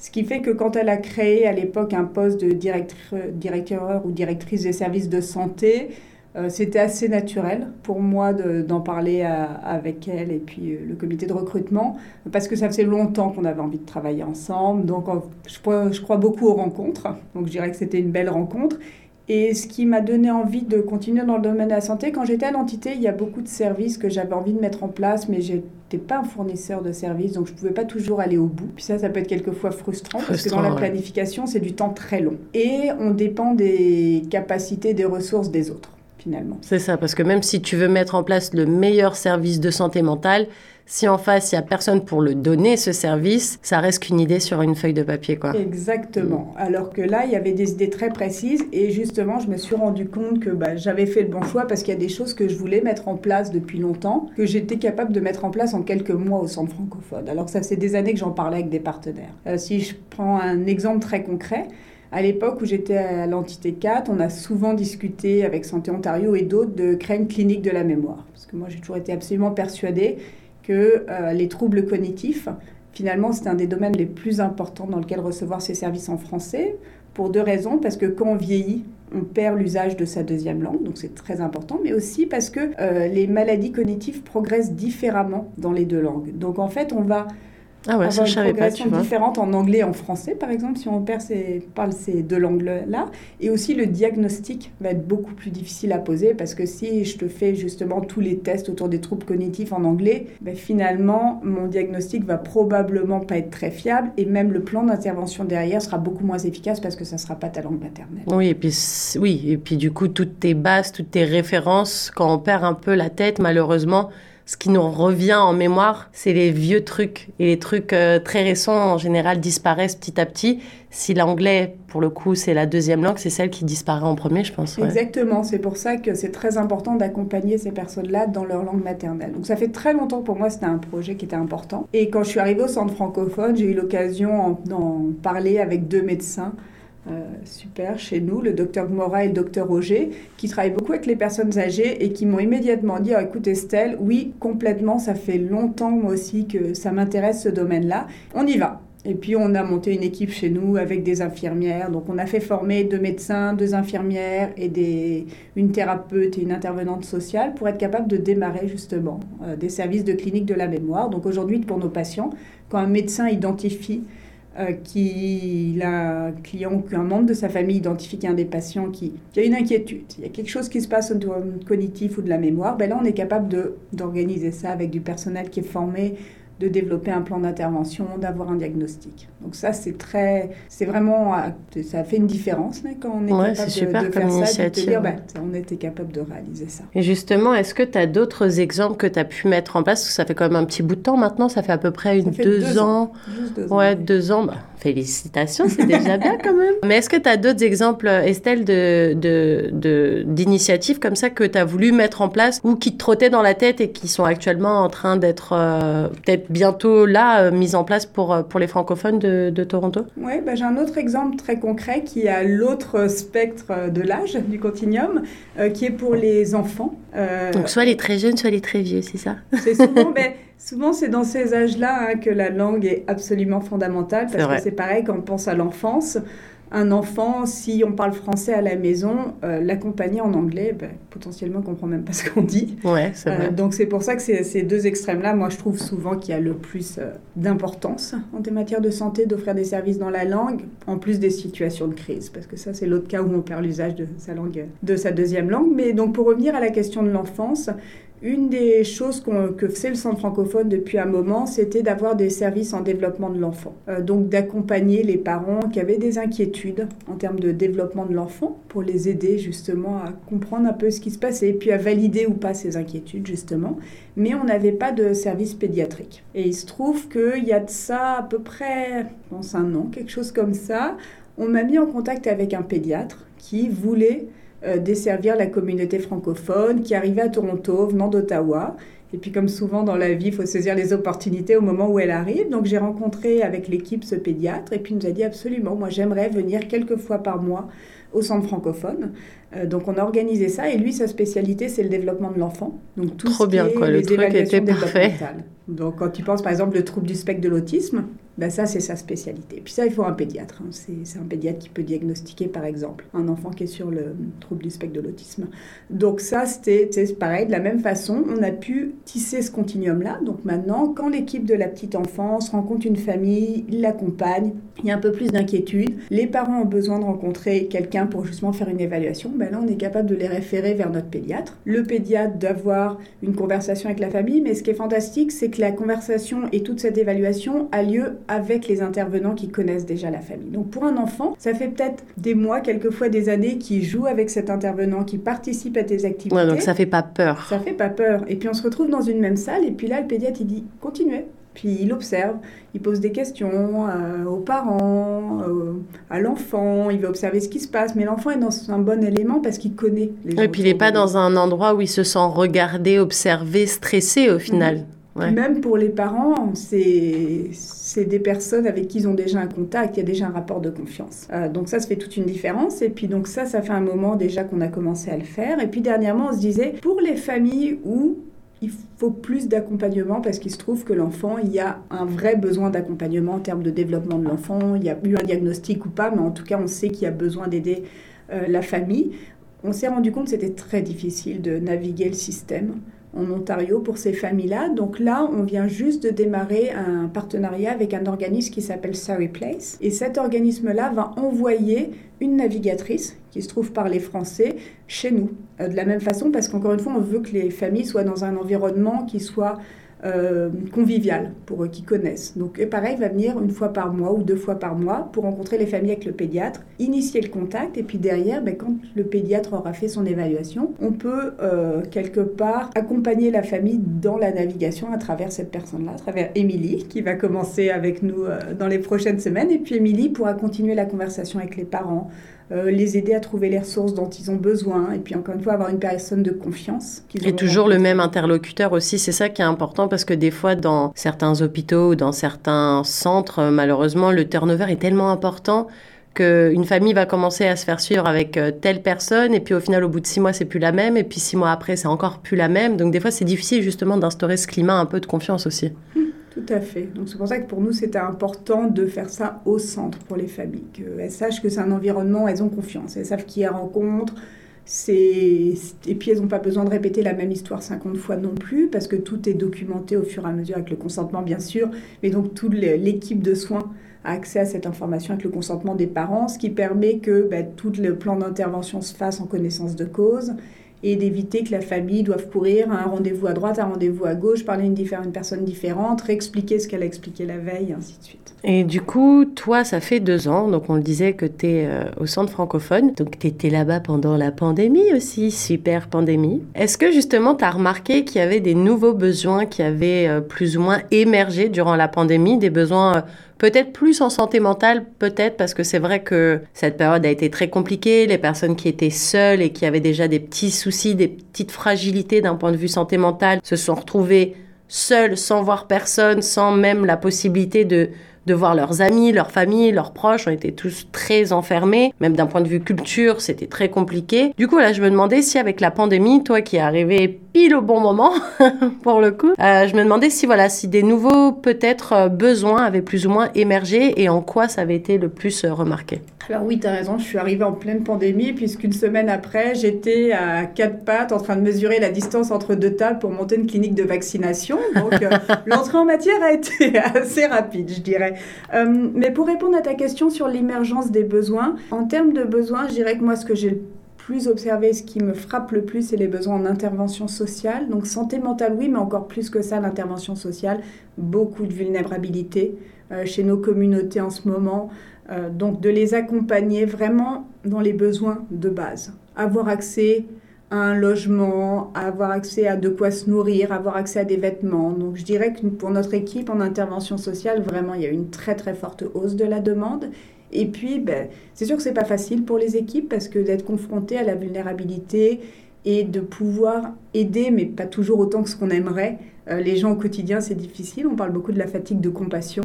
Ce qui fait que quand elle a créé à l'époque un poste de directeur ou directrice des services de santé, euh, c'était assez naturel pour moi d'en parler avec elle et puis euh, le comité de recrutement, parce que ça faisait longtemps qu'on avait envie de travailler ensemble. Donc je crois, je crois beaucoup aux rencontres, donc je dirais que c'était une belle rencontre. Et ce qui m'a donné envie de continuer dans le domaine de la santé, quand j'étais à l'entité, il y a beaucoup de services que j'avais envie de mettre en place, mais je n'étais pas un fournisseur de services, donc je ne pouvais pas toujours aller au bout. Puis ça, ça peut être quelquefois frustrant, parce que dans la planification, c'est du temps très long. Et on dépend des capacités, des ressources des autres finalement. C'est ça, parce que même si tu veux mettre en place le meilleur service de santé mentale, si en face, il n'y a personne pour le donner, ce service, ça reste qu'une idée sur une feuille de papier. quoi. Exactement. Alors que là, il y avait des idées très précises et justement, je me suis rendu compte que bah, j'avais fait le bon choix parce qu'il y a des choses que je voulais mettre en place depuis longtemps, que j'étais capable de mettre en place en quelques mois au centre francophone. Alors que ça fait des années que j'en parlais avec des partenaires. Euh, si je prends un exemple très concret, à l'époque où j'étais à l'entité 4, on a souvent discuté avec Santé Ontario et d'autres de créer une clinique de la mémoire. Parce que moi, j'ai toujours été absolument persuadée que euh, les troubles cognitifs, finalement, c'est un des domaines les plus importants dans lequel recevoir ces services en français, pour deux raisons. Parce que quand on vieillit, on perd l'usage de sa deuxième langue, donc c'est très important, mais aussi parce que euh, les maladies cognitives progressent différemment dans les deux langues. Donc en fait, on va ah ouais, ça, une progression différente en anglais et en français, par exemple, si on perd parle ces deux langues-là. Et aussi, le diagnostic va être beaucoup plus difficile à poser parce que si je te fais justement tous les tests autour des troubles cognitifs en anglais, ben finalement, mon diagnostic va probablement pas être très fiable et même le plan d'intervention derrière sera beaucoup moins efficace parce que ça sera pas ta langue maternelle. Oui, et puis, oui, et puis du coup, toutes tes bases, toutes tes références, quand on perd un peu la tête, malheureusement, ce qui nous revient en mémoire, c'est les vieux trucs. Et les trucs euh, très récents, en général, disparaissent petit à petit. Si l'anglais, pour le coup, c'est la deuxième langue, c'est celle qui disparaît en premier, je pense. Exactement. C'est pour ça que c'est très important d'accompagner ces personnes-là dans leur langue maternelle. Donc ça fait très longtemps pour moi, c'était un projet qui était important. Et quand je suis arrivée au centre francophone, j'ai eu l'occasion d'en parler avec deux médecins euh, super chez nous, le docteur Mora et le docteur Roger, qui travaillent beaucoup avec les personnes âgées et qui m'ont immédiatement dit oh, écoute Estelle, oui, complètement, ça fait longtemps moi aussi que ça m'intéresse ce domaine-là, on y va. Et puis on a monté une équipe chez nous avec des infirmières. Donc on a fait former deux médecins, deux infirmières et des, une thérapeute et une intervenante sociale pour être capable de démarrer justement euh, des services de clinique de la mémoire. Donc aujourd'hui pour nos patients, quand un médecin identifie euh, qu'il a un client qu'un membre de sa famille identifie qu'il y a un des patients qui, a une inquiétude, il y a quelque chose qui se passe au niveau cognitif ou de la mémoire, ben là on est capable d'organiser ça avec du personnel qui est formé, de développer un plan d'intervention, d'avoir un diagnostic. Donc ça, c'est très, c'est vraiment, ça fait une différence quand on est capable super de, faire ça, de dire, ben, on était capable de réaliser ça. Et justement, est-ce que tu as d'autres exemples que tu as pu mettre en place? Ça fait quand même un petit bout de temps maintenant, ça fait à peu près une, deux, ans. Juste deux ouais, deux ans. Bah, félicitations, c'est déjà bien quand même. Mais est-ce que tu as d'autres exemples, Estelle, de, d'initiatives comme ça que tu as voulu mettre en place ou qui te trottaient dans la tête et qui sont actuellement en train d'être euh, peut-être bientôt là, euh, mise en place pour, euh, pour les francophones de, de Toronto? Oui, bah, j'ai un autre exemple très concret qui est à l'autre spectre euh, de l'âge du continuum, qui est pour les enfants. Donc soit les très jeunes, soit les très vieux, c'est ça? C'est souvent, (laughs) ben, Souvent, c'est dans ces âges-là hein, que la langue est absolument fondamentale, parce que c'est pareil quand on pense à l'enfance un enfant, si on parle français à la maison, euh, l'accompagner en anglais, ben, potentiellement, on comprend même pas ce qu'on dit. Ouais, c'est vrai. Euh, donc c'est pour ça que ces deux extrêmes-là, moi je trouve souvent qu'il y a le plus euh, d'importance en matière de santé d'offrir des services dans la langue, en plus des situations de crise, parce que ça c'est l'autre cas où on perd l'usage de sa langue, de sa deuxième langue. Mais donc pour revenir à la question de l'enfance, une des choses que faisait le Centre francophone depuis un moment, c'était d'avoir des services en développement de l'enfant. Euh, donc d'accompagner les parents qui avaient des inquiétudes en termes de développement de l'enfant pour les aider justement à comprendre un peu ce qui se passait et puis à valider ou pas ces inquiétudes justement. Mais on n'avait pas de service pédiatrique. Et il se trouve qu'il y a de ça à peu près, je pense un an, quelque chose comme ça. On m'a mis en contact avec un pédiatre qui voulait euh, desservir la communauté francophone qui arrivait à Toronto, venant d'Ottawa. Et puis comme souvent dans la vie, il faut saisir les opportunités au moment où elles arrivent. Donc j'ai rencontré avec l'équipe ce pédiatre et puis il nous a dit absolument, moi j'aimerais venir quelques fois par mois au centre francophone. Euh, donc on a organisé ça et lui sa spécialité c'est le développement de l'enfant. Donc tout Trop bien quoi, le truc était parfait. Donc quand tu penses par exemple le trouble du spectre de l'autisme, ben ça c'est sa spécialité. Puis ça il faut un pédiatre. Hein. C'est un pédiatre qui peut diagnostiquer par exemple un enfant qui est sur le trouble du spectre de l'autisme. Donc ça c'était pareil de la même façon on a pu tisser ce continuum là. Donc maintenant quand l'équipe de la petite enfance rencontre une famille, il l'accompagne, il y a un peu plus d'inquiétude. Les parents ont besoin de rencontrer quelqu'un pour justement faire une évaluation. Ben là on est capable de les référer vers notre pédiatre. Le pédiatre d'avoir une conversation avec la famille. Mais ce qui est fantastique c'est que la conversation et toute cette évaluation a lieu avec les intervenants qui connaissent déjà la famille. Donc pour un enfant, ça fait peut-être des mois, quelquefois des années, qui joue avec cet intervenant, qui participe à tes activités. Ouais, donc ça fait pas peur. Ça fait pas peur. Et puis on se retrouve dans une même salle, et puis là, le pédiatre, il dit, continuez. Puis il observe, il pose des questions euh, aux parents, euh, à l'enfant, il veut observer ce qui se passe, mais l'enfant est dans un bon élément parce qu'il connaît les Et puis il n'est pas dans un endroit où il se sent regardé, observé, stressé au final. Même pour les parents, c'est des personnes avec qui ils ont déjà un contact, il y a déjà un rapport de confiance. Euh, donc ça, ça fait toute une différence. Et puis donc ça, ça fait un moment déjà qu'on a commencé à le faire. Et puis dernièrement, on se disait, pour les familles où il faut plus d'accompagnement parce qu'il se trouve que l'enfant, il y a un vrai besoin d'accompagnement en termes de développement de l'enfant. Il y a eu un diagnostic ou pas, mais en tout cas, on sait qu'il y a besoin d'aider euh, la famille. On s'est rendu compte que c'était très difficile de naviguer le système en Ontario pour ces familles-là. Donc là, on vient juste de démarrer un partenariat avec un organisme qui s'appelle Surrey Place. Et cet organisme-là va envoyer une navigatrice qui se trouve par les Français chez nous. Euh, de la même façon, parce qu'encore une fois, on veut que les familles soient dans un environnement qui soit euh, convivial pour eux qui connaissent. Donc pareil, va venir une fois par mois ou deux fois par mois pour rencontrer les familles avec le pédiatre, initier le contact et puis derrière, ben, quand le pédiatre aura fait son évaluation, on peut euh, quelque part accompagner la famille dans la navigation à travers cette personne-là, à travers Émilie qui va commencer avec nous euh, dans les prochaines semaines et puis Émilie pourra continuer la conversation avec les parents euh, les aider à trouver les ressources dont ils ont besoin, et puis encore une fois avoir une personne de confiance. Et toujours le même interlocuteur aussi, c'est ça qui est important parce que des fois dans certains hôpitaux ou dans certains centres, malheureusement, le turnover est tellement important qu'une famille va commencer à se faire suivre avec euh, telle personne, et puis au final, au bout de six mois, c'est plus la même, et puis six mois après, c'est encore plus la même. Donc des fois, c'est difficile justement d'instaurer ce climat un peu de confiance aussi. Hum. Tout à fait. Donc c'est pour ça que pour nous, c'était important de faire ça au centre pour les familles, qu'elles sachent que c'est un environnement, elles ont confiance, elles savent qui elles rencontrent. Et puis elles n'ont pas besoin de répéter la même histoire 50 fois non plus, parce que tout est documenté au fur et à mesure avec le consentement, bien sûr. Mais donc toute l'équipe de soins a accès à cette information avec le consentement des parents, ce qui permet que ben, tout le plan d'intervention se fasse en connaissance de cause et d'éviter que la famille doive courir à un rendez-vous à droite, à un rendez-vous à gauche, parler à une, personne différente, réexpliquer ce qu'elle a expliqué la veille, et ainsi de suite. Et du coup, toi, ça fait deux ans, donc on le disait que tu es euh, au centre francophone, donc tu étais là-bas pendant la pandémie aussi, super pandémie. Est-ce que justement tu as remarqué qu'il y avait des nouveaux besoins qui avaient euh, plus ou moins émergé durant la pandémie, des besoins euh, Peut-être plus en santé mentale, peut-être parce que c'est vrai que cette période a été très compliquée. Les personnes qui étaient seules et qui avaient déjà des petits soucis, des petites fragilités d'un point de vue santé mentale, se sont retrouvées seules, sans voir personne, sans même la possibilité de, de voir leurs amis, leurs familles, leurs proches. On était tous très enfermés. Même d'un point de vue culture, c'était très compliqué. Du coup, là, je me demandais si avec la pandémie, toi qui es arrivé pile au bon moment, (laughs) pour le coup, euh, je me demandais si, voilà, si des nouveaux, peut-être, euh, besoins avaient plus ou moins émergé et en quoi ça avait été le plus euh, remarqué. Alors oui, tu as raison, je suis arrivée en pleine pandémie, puisqu'une semaine après, j'étais à quatre pattes en train de mesurer la distance entre deux tables pour monter une clinique de vaccination. Donc (laughs) l'entrée en matière a été (laughs) assez rapide, je dirais. mais pour répondre à ta question sur l'émergence des besoins, en termes de besoins, je dirais que moi, ce que j'ai le plus observé, ce qui me frappe le plus, c'est les besoins en intervention sociale. Donc santé mentale, oui, mais encore plus que ça, l'intervention sociale. Beaucoup de vulnérabilité euh, chez nos communautés en ce moment. Euh, donc de les accompagner vraiment dans les besoins de base. Avoir accès à un logement, avoir accès à de quoi se nourrir, avoir accès à des vêtements. Donc je dirais que pour notre équipe en intervention sociale, vraiment, il y a une très très forte hausse de la demande. Et puis, ben, c'est sûr que c'est pas facile pour les équipes parce que d'être confronté à la vulnérabilité et de pouvoir aider, mais pas toujours autant que ce qu'on aimerait, euh, les gens au quotidien, c'est difficile. On parle beaucoup de la fatigue de compassion.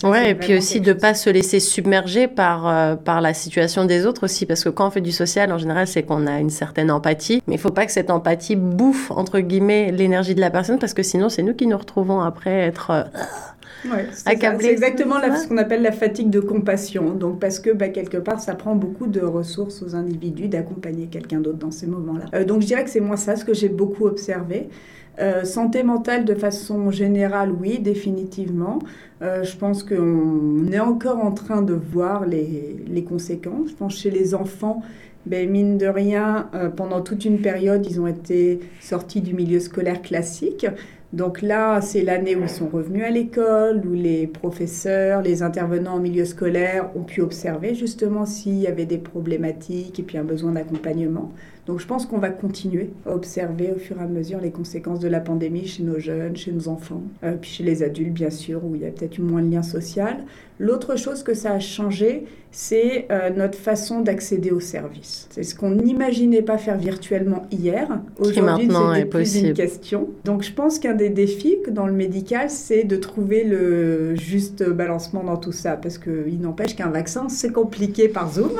Ça, ouais, et puis aussi de ne pas se laisser submerger par, euh, par la situation des autres aussi, parce que quand on fait du social, en général, c'est qu'on a une certaine empathie, mais il faut pas que cette empathie bouffe, entre guillemets, l'énergie de la personne, parce que sinon, c'est nous qui nous retrouvons après être... Euh, Ouais, c'est exactement ce qu'on appelle la fatigue de compassion. Donc, parce que bah, quelque part, ça prend beaucoup de ressources aux individus d'accompagner quelqu'un d'autre dans ces moments-là. Euh, donc, je dirais que c'est moi ça, ce que j'ai beaucoup observé. Euh, santé mentale de façon générale, oui, définitivement. Euh, je pense qu'on est encore en train de voir les, conséquences. Je pense chez les enfants, ben, mine de rien, pendant toute une période, ils ont été sortis du milieu scolaire classique. Donc là, c'est l'année où ils sont revenus à l'école, où les professeurs, les intervenants en milieu scolaire ont pu observer justement s'il y avait des problématiques et puis un besoin d'accompagnement. Donc je pense qu'on va continuer à observer au fur et à mesure les conséquences de la pandémie chez nos jeunes, chez nos enfants, euh, puis chez les adultes bien sûr, où il y a peut-être moins de lien social. L'autre chose que ça a changé, c'est euh, notre façon d'accéder aux services. C'est ce qu'on n'imaginait pas faire virtuellement hier. Aujourd'hui, c'est plus une question. Donc je pense qu'un des défis dans le médical, c'est de trouver le juste balancement dans tout ça, parce qu'il n'empêche qu'un vaccin, c'est compliqué par Zoom.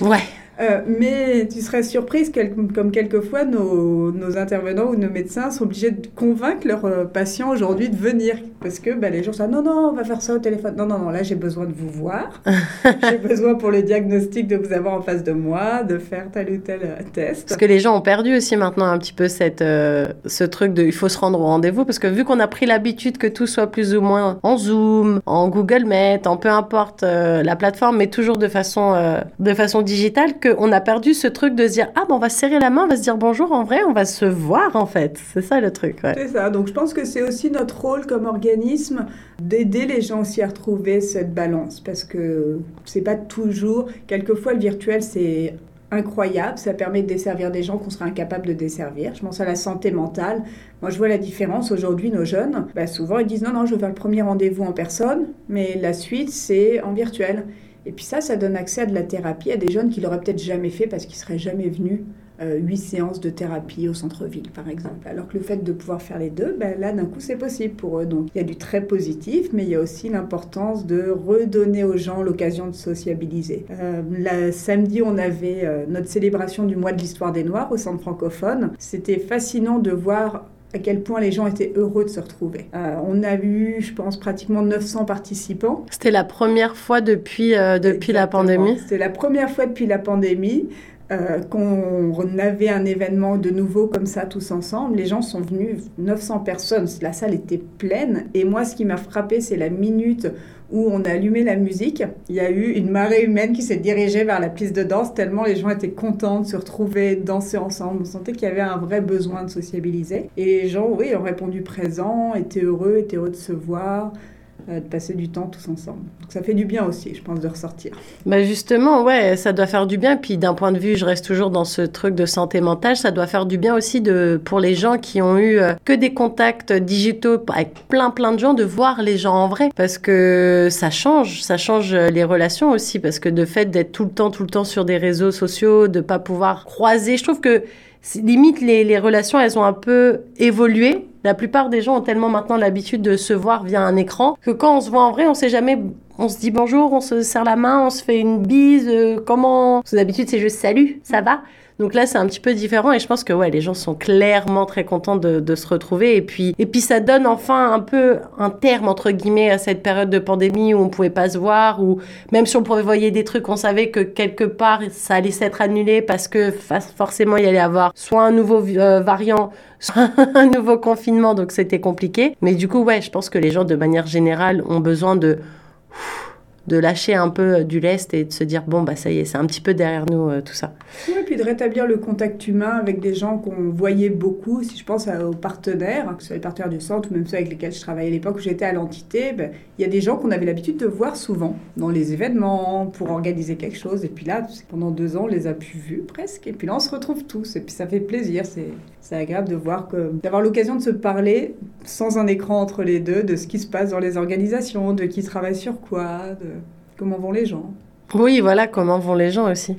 ouais. (laughs) Euh, mais tu serais surprise, comme quelquefois nos, intervenants ou nos médecins sont obligés de convaincre leurs euh, patients aujourd'hui de venir. Parce que bah, les gens disent non, non, on va faire ça au téléphone. Non, non, non, là j'ai besoin de vous voir. (laughs) j'ai besoin pour le diagnostic de vous avoir en face de moi, de faire tel ou tel euh, test. Parce que les gens ont perdu aussi maintenant un petit peu cette, ce truc de il faut se rendre au rendez-vous. Parce que vu qu'on a pris l'habitude que tout soit plus ou moins en Zoom, en Google Meet, en peu importe la plateforme, mais toujours de façon, de façon digitale, qu'on a perdu ce truc de se dire ah ben on va serrer la main, on va se dire bonjour en vrai, on va se voir en fait. C'est ça le truc. C'est ça. Donc je pense que c'est aussi notre rôle comme organisme d'aider les gens aussi à retrouver cette balance parce que c'est pas toujours. Quelquefois le virtuel c'est incroyable, ça permet de desservir des gens qu'on serait incapable de desservir. Je pense à la santé mentale. Moi, je vois la différence aujourd'hui, nos jeunes, bah, souvent ils disent non, non, je veux faire le premier rendez-vous en personne, mais la suite, c'est en virtuel. Et puis ça, ça donne accès à de la thérapie à des jeunes qui l'auraient peut-être jamais fait parce qu'ils seraient jamais venus euh, huit séances de thérapie au centre-ville, par exemple. Alors que le fait de pouvoir faire les deux, ben là, d'un coup, c'est possible pour eux. Donc, il y a du très positif, mais il y a aussi l'importance de redonner aux gens l'occasion de sociabiliser. Euh, samedi, on avait euh, notre célébration du mois de l'histoire des Noirs au centre francophone. C'était fascinant de voir à quel point les gens étaient heureux de se retrouver. Euh, on a eu, je pense, pratiquement 900 participants. C'était la première fois depuis, euh, depuis la pandémie C'était la première fois depuis la pandémie. Euh, qu'on avait un événement de nouveau comme ça tous ensemble. Les gens sont venus, 900 personnes, la salle était pleine. Et moi, ce qui m'a frappé, c'est la minute où on a allumé la musique. Il y a eu une marée humaine qui s'est dirigée vers la piste de danse, tellement les gens étaient contents de se retrouver, danser ensemble. On sentait qu'il y avait un vrai besoin de sociabiliser. Et les gens, oui, ont répondu présents, étaient heureux, étaient heureux de se voir. Euh, de passer du temps tous ensemble. Ça fait du bien aussi, je pense, de ressortir. Bah justement, ouais, ça doit faire du bien. Puis d'un point de vue, je reste toujours dans ce truc de santé mentale, ça doit faire du bien aussi de, pour les gens qui ont eu euh, que des contacts digitaux avec plein plein de gens, de voir les gens en vrai. Parce que ça change, ça change les relations aussi. Parce que de fait d'être tout le temps, tout le temps sur des réseaux sociaux, de pas pouvoir croiser, je trouve que limite les relations, elles ont un peu évolué La plupart des gens ont tellement maintenant l'habitude de se voir via un écran que quand on se voit en vrai, on sait jamais. On se dit bonjour, on se serre la main, on se fait une bise. euh, comment? D'habitude, c'est juste salut, ça va donc là, c'est un petit peu différent et je pense que ouais, les gens sont clairement très contents de, se retrouver. Et puis, et puis, ça donne enfin un peu un terme, entre guillemets, à cette période de pandémie où on pouvait pas se voir, ou même si on prévoyait des trucs, on savait que quelque part, ça allait s'être annulé parce que forcément, il y allait avoir soit un nouveau euh, variant, (laughs) soit un nouveau confinement, donc c'était compliqué. Mais du coup, ouais, je pense que les gens, de manière générale, ont besoin de de lâcher un peu du lest et de se dire bon bah ça y est c'est un petit peu derrière nous euh, tout ça Oui, et puis de rétablir le contact humain avec des gens qu'on voyait beaucoup. Si je pense aux partenaires, que ce soit les partenaires du centre ou même ceux avec lesquels je travaillais à l'époque où j'étais à l'entité, ben, il y a des gens qu'on avait l'habitude de voir souvent dans les événements pour organiser quelque chose. Et puis là, pendant deux ans, on les a plus vus presque. Et puis là, on se retrouve tous. Et puis ça fait plaisir. C'est c'est agréable de voir que d'avoir l'occasion de se parler sans un écran entre les deux, de ce qui se passe dans les organisations, de qui travaille sur quoi, de comment vont les gens. Oui voilà comment vont les gens aussi.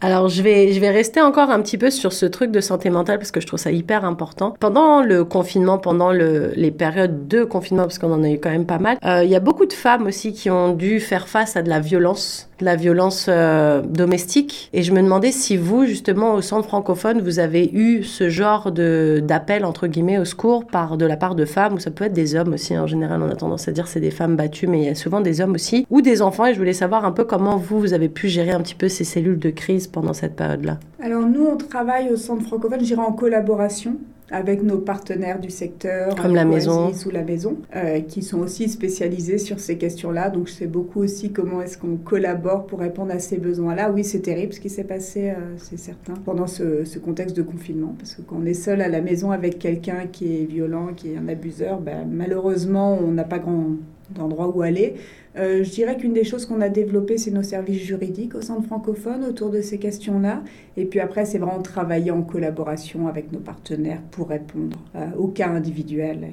Alors je vais je vais rester encore un petit peu sur ce truc de santé mentale parce que je trouve ça hyper important. Pendant le confinement pendant le, les périodes de confinement parce qu'on en a eu quand même pas mal euh, il y a beaucoup de femmes aussi qui ont dû faire face à de la violence de la violence euh, domestique. Et je me demandais si vous justement au centre francophone vous avez eu ce genre d'appel entre guillemets au secours par de la part de femmes ou ça peut être des hommes aussi en général on a tendance à dire c'est des femmes battues mais il y a souvent des hommes aussi ou des enfants et je voulais savoir un peu comment vous vous avez pu gérer un petit peu ces cellules de crise pendant cette période là Alors nous, on travaille au centre francophone, je dirais en collaboration avec nos partenaires du secteur, Comme la maison. ou la maison, euh, qui sont aussi spécialisés sur ces questions-là. Donc je sais beaucoup aussi comment est-ce qu'on collabore pour répondre à ces besoins-là. Oui, c'est terrible ce qui s'est passé, euh, c'est certain, pendant ce, ce contexte de confinement, parce que quand on est seul à la maison avec quelqu'un qui est violent, qui est un abuseur, ben, malheureusement, on n'a pas grand d'endroit où aller. Euh, je dirais qu'une des choses qu'on a développées, c'est nos services juridiques au centre francophone autour de ces questions-là. Et puis après, c'est vraiment travailler en collaboration avec nos partenaires pour répondre euh, au cas individuel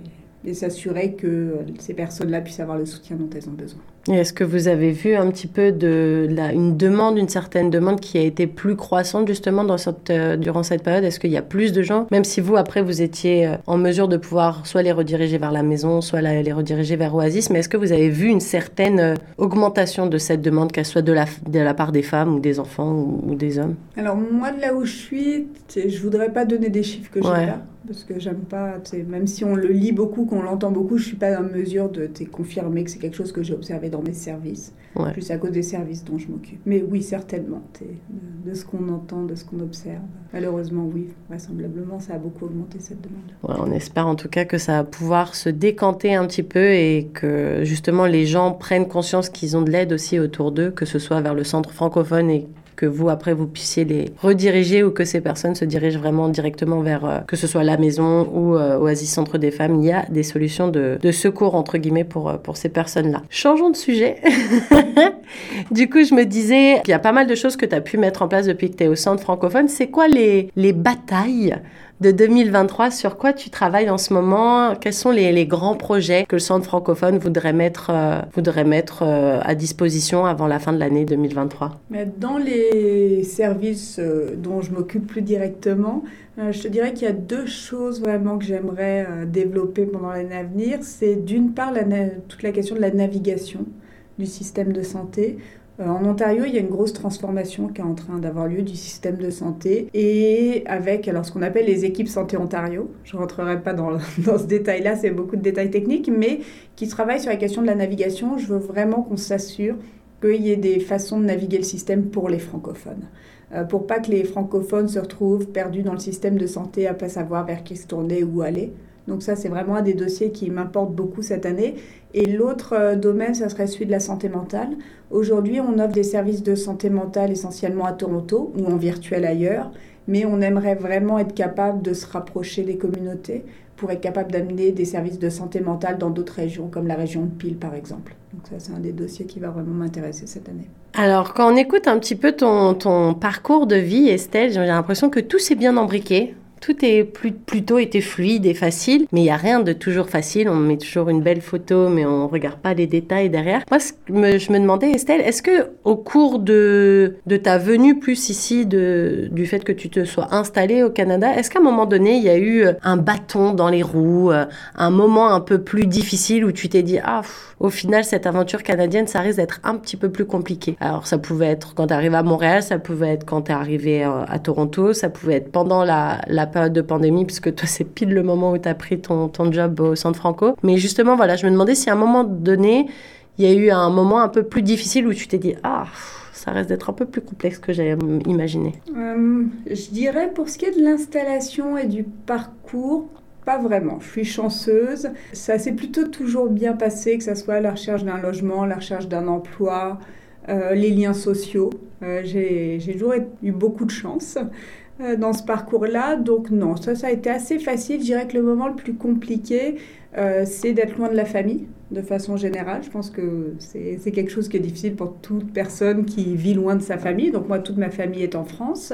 et, et s'assurer que euh, ces personnes-là puissent avoir le soutien dont elles ont besoin. Est-ce que vous avez vu un petit peu de la, une demande, une certaine demande qui a été plus croissante justement dans cette, euh, durant cette période? Est-ce qu'il y a plus de gens, même si vous après vous étiez euh, en mesure de pouvoir soit les rediriger vers la maison, soit la- les rediriger vers Oasis, mais est-ce que vous avez vu une certaine euh, augmentation de cette demande, qu'elle soit de la, de la part des femmes ou des enfants ou, ou des hommes? Alors moi, de là où je suis, je voudrais pas donner des chiffres que j'ai Ouais. pas, parce que j'aime pas, même si on le lit beaucoup, qu'on l'entend beaucoup, je suis pas en mesure de confirmer que c'est quelque chose que j'ai observé dans mes services, Ouais. plus à cause des services dont je m'occupe. Mais oui, certainement, de, de ce qu'on entend, de ce qu'on observe. Malheureusement, oui, vraisemblablement, ça a beaucoup augmenté cette demande. Ouais, on espère en tout cas que ça va pouvoir se décanter un petit peu et que justement les gens prennent conscience qu'ils ont de l'aide aussi autour d'eux, que ce soit vers le centre francophone et que vous après vous puissiez les rediriger ou que ces personnes se dirigent vraiment directement vers euh, que ce soit la maison ou euh, Oasis Centre des Femmes. Il y a des solutions de, de secours entre guillemets pour, euh, pour ces personnes-là. Changeons de sujet. (laughs) du coup, je me disais qu'il y a pas mal de choses que tu as pu mettre en place depuis que tu es au centre francophone. C'est quoi les, les batailles de 2023, sur quoi tu travailles en ce moment? Quels sont les, grands projets que le Centre francophone voudrait mettre, euh, voudrait mettre euh, à disposition avant la fin de l'année 2023 Mais dans les services euh, dont je m'occupe plus directement, je te dirais qu'il y a deux choses vraiment que j'aimerais développer pendant l'année à venir. C'est d'une part toute la question de la navigation du système de santé. Euh, En Ontario, il y a une grosse transformation qui est en train d'avoir lieu du système de santé et avec alors ce qu'on appelle les équipes santé Ontario. Je ne rentrerai pas dans, (laughs) dans ce détail-là, c'est beaucoup de détails techniques, mais qui travaillent sur la question de la navigation. Je veux vraiment qu'on s'assure qu'il y ait des façons de naviguer le système pour les francophones. Euh, pour pas que les francophones se retrouvent perdus dans le système de santé à pas savoir vers qui se tourner ou aller. Donc ça, c'est vraiment un des dossiers qui m'importe beaucoup cette année. Et l'autre euh, domaine, ça serait celui de la santé mentale. Aujourd'hui, on offre des services de santé mentale essentiellement à Toronto ou en virtuel ailleurs, mais on aimerait vraiment être capable de se rapprocher des communautés pour être capable d'amener des services de santé mentale dans d'autres régions, comme la région de Peel par exemple. Donc ça, c'est un des dossiers qui va vraiment m'intéresser cette année. Alors, quand on écoute un petit peu ton, ton parcours de vie, Estelle, j'ai l'impression que tout s'est bien embriqué. Tout est plutôt été fluide et facile, mais il n'y a rien de toujours facile. On met toujours une belle photo, mais on regarde pas les détails derrière. Moi, je me demandais, Estelle, est-ce que au cours de, de ta venue plus ici, de, du fait que tu te sois installée au Canada, est-ce qu'à un moment donné, il y a eu un bâton dans les roues, un moment un peu plus difficile où tu t'es dit, ah, au final, cette aventure canadienne, ça risque d'être un petit peu plus compliqué. Alors, ça pouvait être quand tu arrives à Montréal, ça pouvait être quand tu es arrivé euh, à Toronto, ça pouvait être pendant la période de pandémie, puisque toi, c'est pile le moment où tu as pris ton, ton job au Centre Franco. Mais justement, voilà, je me demandais si à un moment donné, il y a eu un moment un peu plus difficile où tu t'es dit, ah, ça reste d'être un peu plus complexe que j'avais imaginé. Euh, je dirais pour ce qui est de l'installation et du parcours, pas vraiment. Je suis chanceuse. Ça s'est plutôt toujours bien passé, que ce soit la recherche d'un logement, la recherche d'un emploi, euh, les liens sociaux. Euh, j'ai toujours eu beaucoup de chance euh, dans ce parcours-là. Donc non, ça, a été assez facile. Je dirais que le moment le plus compliqué, c'est d'être loin de la famille de façon générale. Je pense que c'est quelque chose qui est difficile pour toute personne qui vit loin de sa famille. Donc moi, toute ma famille est en France.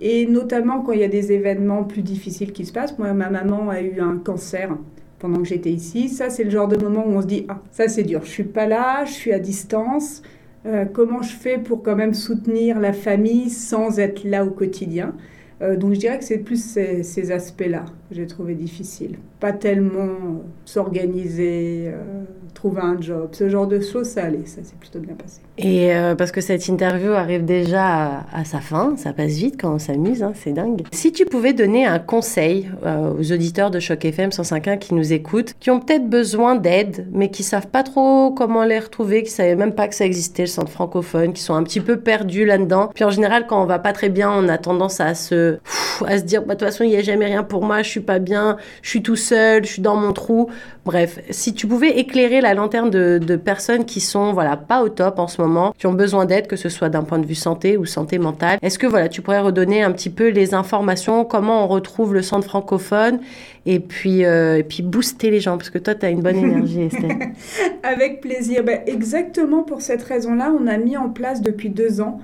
Et notamment quand il y a des événements plus difficiles qui se passent. Moi, ma maman a eu un cancer pendant que j'étais ici. Ça, c'est le genre de moment où on se dit, ah, ça c'est dur, je suis pas là, je suis à distance. Euh, comment je fais pour quand même soutenir la famille sans être là au quotidien? euh, donc je dirais que c'est plus ces, aspects-là j'ai trouvé difficiles. Pas tellement s'organiser, euh, trouver un job, ce genre de choses, ça allait, ça s'est plutôt bien passé. Et euh, parce que cette interview arrive déjà à, sa fin, ça passe vite quand on s'amuse, hein, c'est dingue. Si tu pouvais donner un conseil aux auditeurs de Choc FM 105.1 qui nous écoutent, qui ont peut-être besoin d'aide, mais qui savent pas trop comment les retrouver, qui savaient même pas que ça existait, le centre francophone, qui sont un petit peu perdus là-dedans. Puis en général, quand on va pas très bien, on a tendance à se à se dire, bah, de toute façon, il n'y a jamais rien pour moi, je suis pas bien, je suis tout seul, je suis dans mon trou. Bref, si tu pouvais éclairer la lanterne de, personnes qui sont, voilà, pas au top en ce moment, qui ont besoin d'aide, que ce soit d'un point de vue santé ou santé mentale, est-ce que, voilà, tu pourrais redonner un petit peu les informations, comment on retrouve le centre francophone et puis, euh, et puis booster les gens, parce que toi, tu as une bonne énergie, (laughs) Estelle. Avec plaisir. Ben, exactement pour cette raison-là, on a mis en place depuis deux ans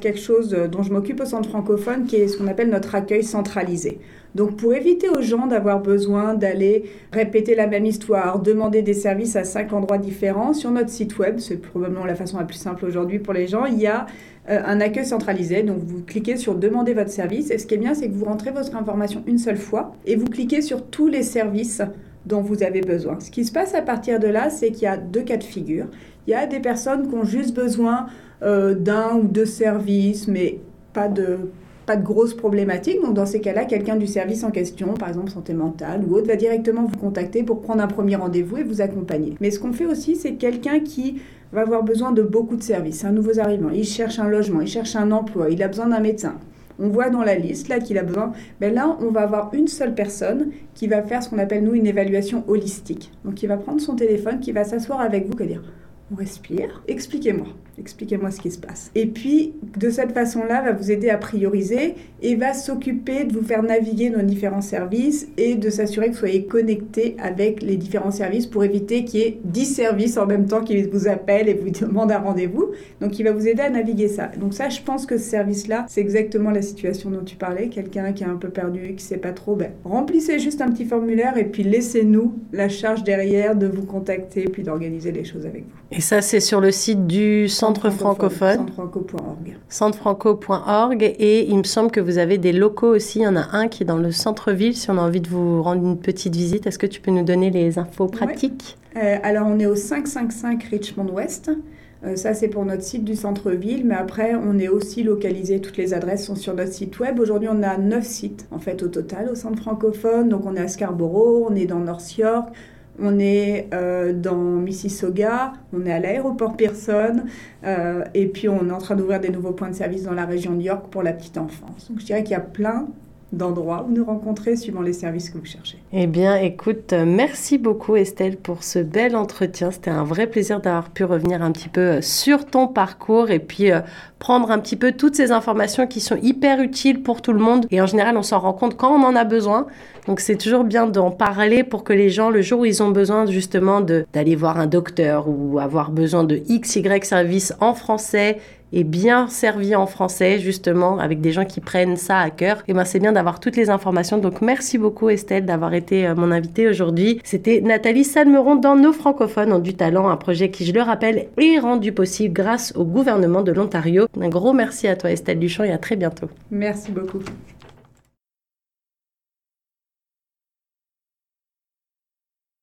quelque chose dont je m'occupe au centre francophone, qui est ce qu'on appelle notre accueil centralisé. Donc pour éviter aux gens d'avoir besoin d'aller répéter la même histoire, demander des services à cinq endroits différents, sur notre site web, c'est probablement la façon la plus simple aujourd'hui pour les gens, il y a euh, un accueil centralisé. Donc vous cliquez sur demander votre service et ce qui est bien c'est que vous rentrez votre information une seule fois et vous cliquez sur tous les services dont vous avez besoin. Ce qui se passe à partir de là, c'est qu'il y a deux cas de figure. Il y a des personnes qui ont juste besoin euh, d'un ou deux services, mais pas de, pas de grosses problématiques. Donc dans ces cas-là, quelqu'un du service en question, par exemple santé mentale ou autre, va directement vous contacter pour prendre un premier rendez-vous et vous accompagner. Mais ce qu'on fait aussi, c'est quelqu'un qui va avoir besoin de beaucoup de services, un nouveau arrivant, il cherche un logement, il cherche un emploi, il a besoin d'un médecin. On voit dans la liste là qu'il a besoin. Mais là, on va avoir une seule personne qui va faire ce qu'on appelle nous une évaluation holistique. Donc, il va prendre son téléphone, qui va s'asseoir avec vous, qui dire on respire, expliquez-moi. Expliquez-moi ce qui se passe. Et puis, de cette façon-là, va vous aider à prioriser et va s'occuper de vous faire naviguer nos différents services et de s'assurer que vous soyez connecté avec les différents services pour éviter qu'il y ait 10 services en même temps qui vous appellent et vous (laughs) demandent un rendez-vous. Donc, il va vous aider à naviguer ça. Donc, ça, je pense que ce service-là, c'est exactement la situation dont tu parlais. Quelqu'un qui est un peu perdu, qui ne sait pas trop, ben, remplissez juste un petit formulaire et puis laissez-nous la charge derrière de vous contacter puis d'organiser les choses avec vous. Et ça, c'est sur le site du Centre francophone. Centrefranco.org. Centrefranco.org. Et il me semble que vous avez des locaux aussi. Il y en a un qui est dans le centre-ville. Si on a envie de vous rendre une petite visite, est-ce que tu peux nous donner les infos pratiques? Euh, Alors, on est au 555 Richmond West. Euh, ça, c'est pour notre site du centre-ville, mais après, on est aussi localisé, toutes les adresses sont sur notre site web. Aujourd'hui, on a neuf sites, en fait, au total, au centre francophone. Donc, on est à Scarborough, on est dans North York, on est euh, dans Mississauga, on est à l'aéroport Pearson, euh, et puis on est en train d'ouvrir des nouveaux points de service dans la région de York pour la petite enfance. Donc je dirais qu'il y a plein d'endroits où nous rencontrer suivant les services que vous cherchez. Eh bien, écoute, euh, merci beaucoup Estelle pour ce bel entretien. C'était un vrai plaisir d'avoir pu revenir un petit peu sur ton parcours et puis prendre un petit peu toutes ces informations qui sont hyper utiles pour tout le monde. Et en général, on s'en rend compte quand on en a besoin. Donc c'est toujours bien d'en parler pour que les gens, le jour où ils ont besoin justement d'aller voir un docteur ou avoir besoin de X, Y service en français est bien servi en français, justement, avec des gens qui prennent ça à cœur. Et ben, c'est bien d'avoir toutes les informations. Donc, merci beaucoup, Estelle, d'avoir été euh, mon invitée aujourd'hui. C'était Nathalie Salmeron dans Nos francophones ont du talent, un projet qui, je le rappelle, est rendu possible grâce au gouvernement de l'Ontario. Un gros merci à toi, Estelle Duchamp, et à très bientôt. Merci beaucoup.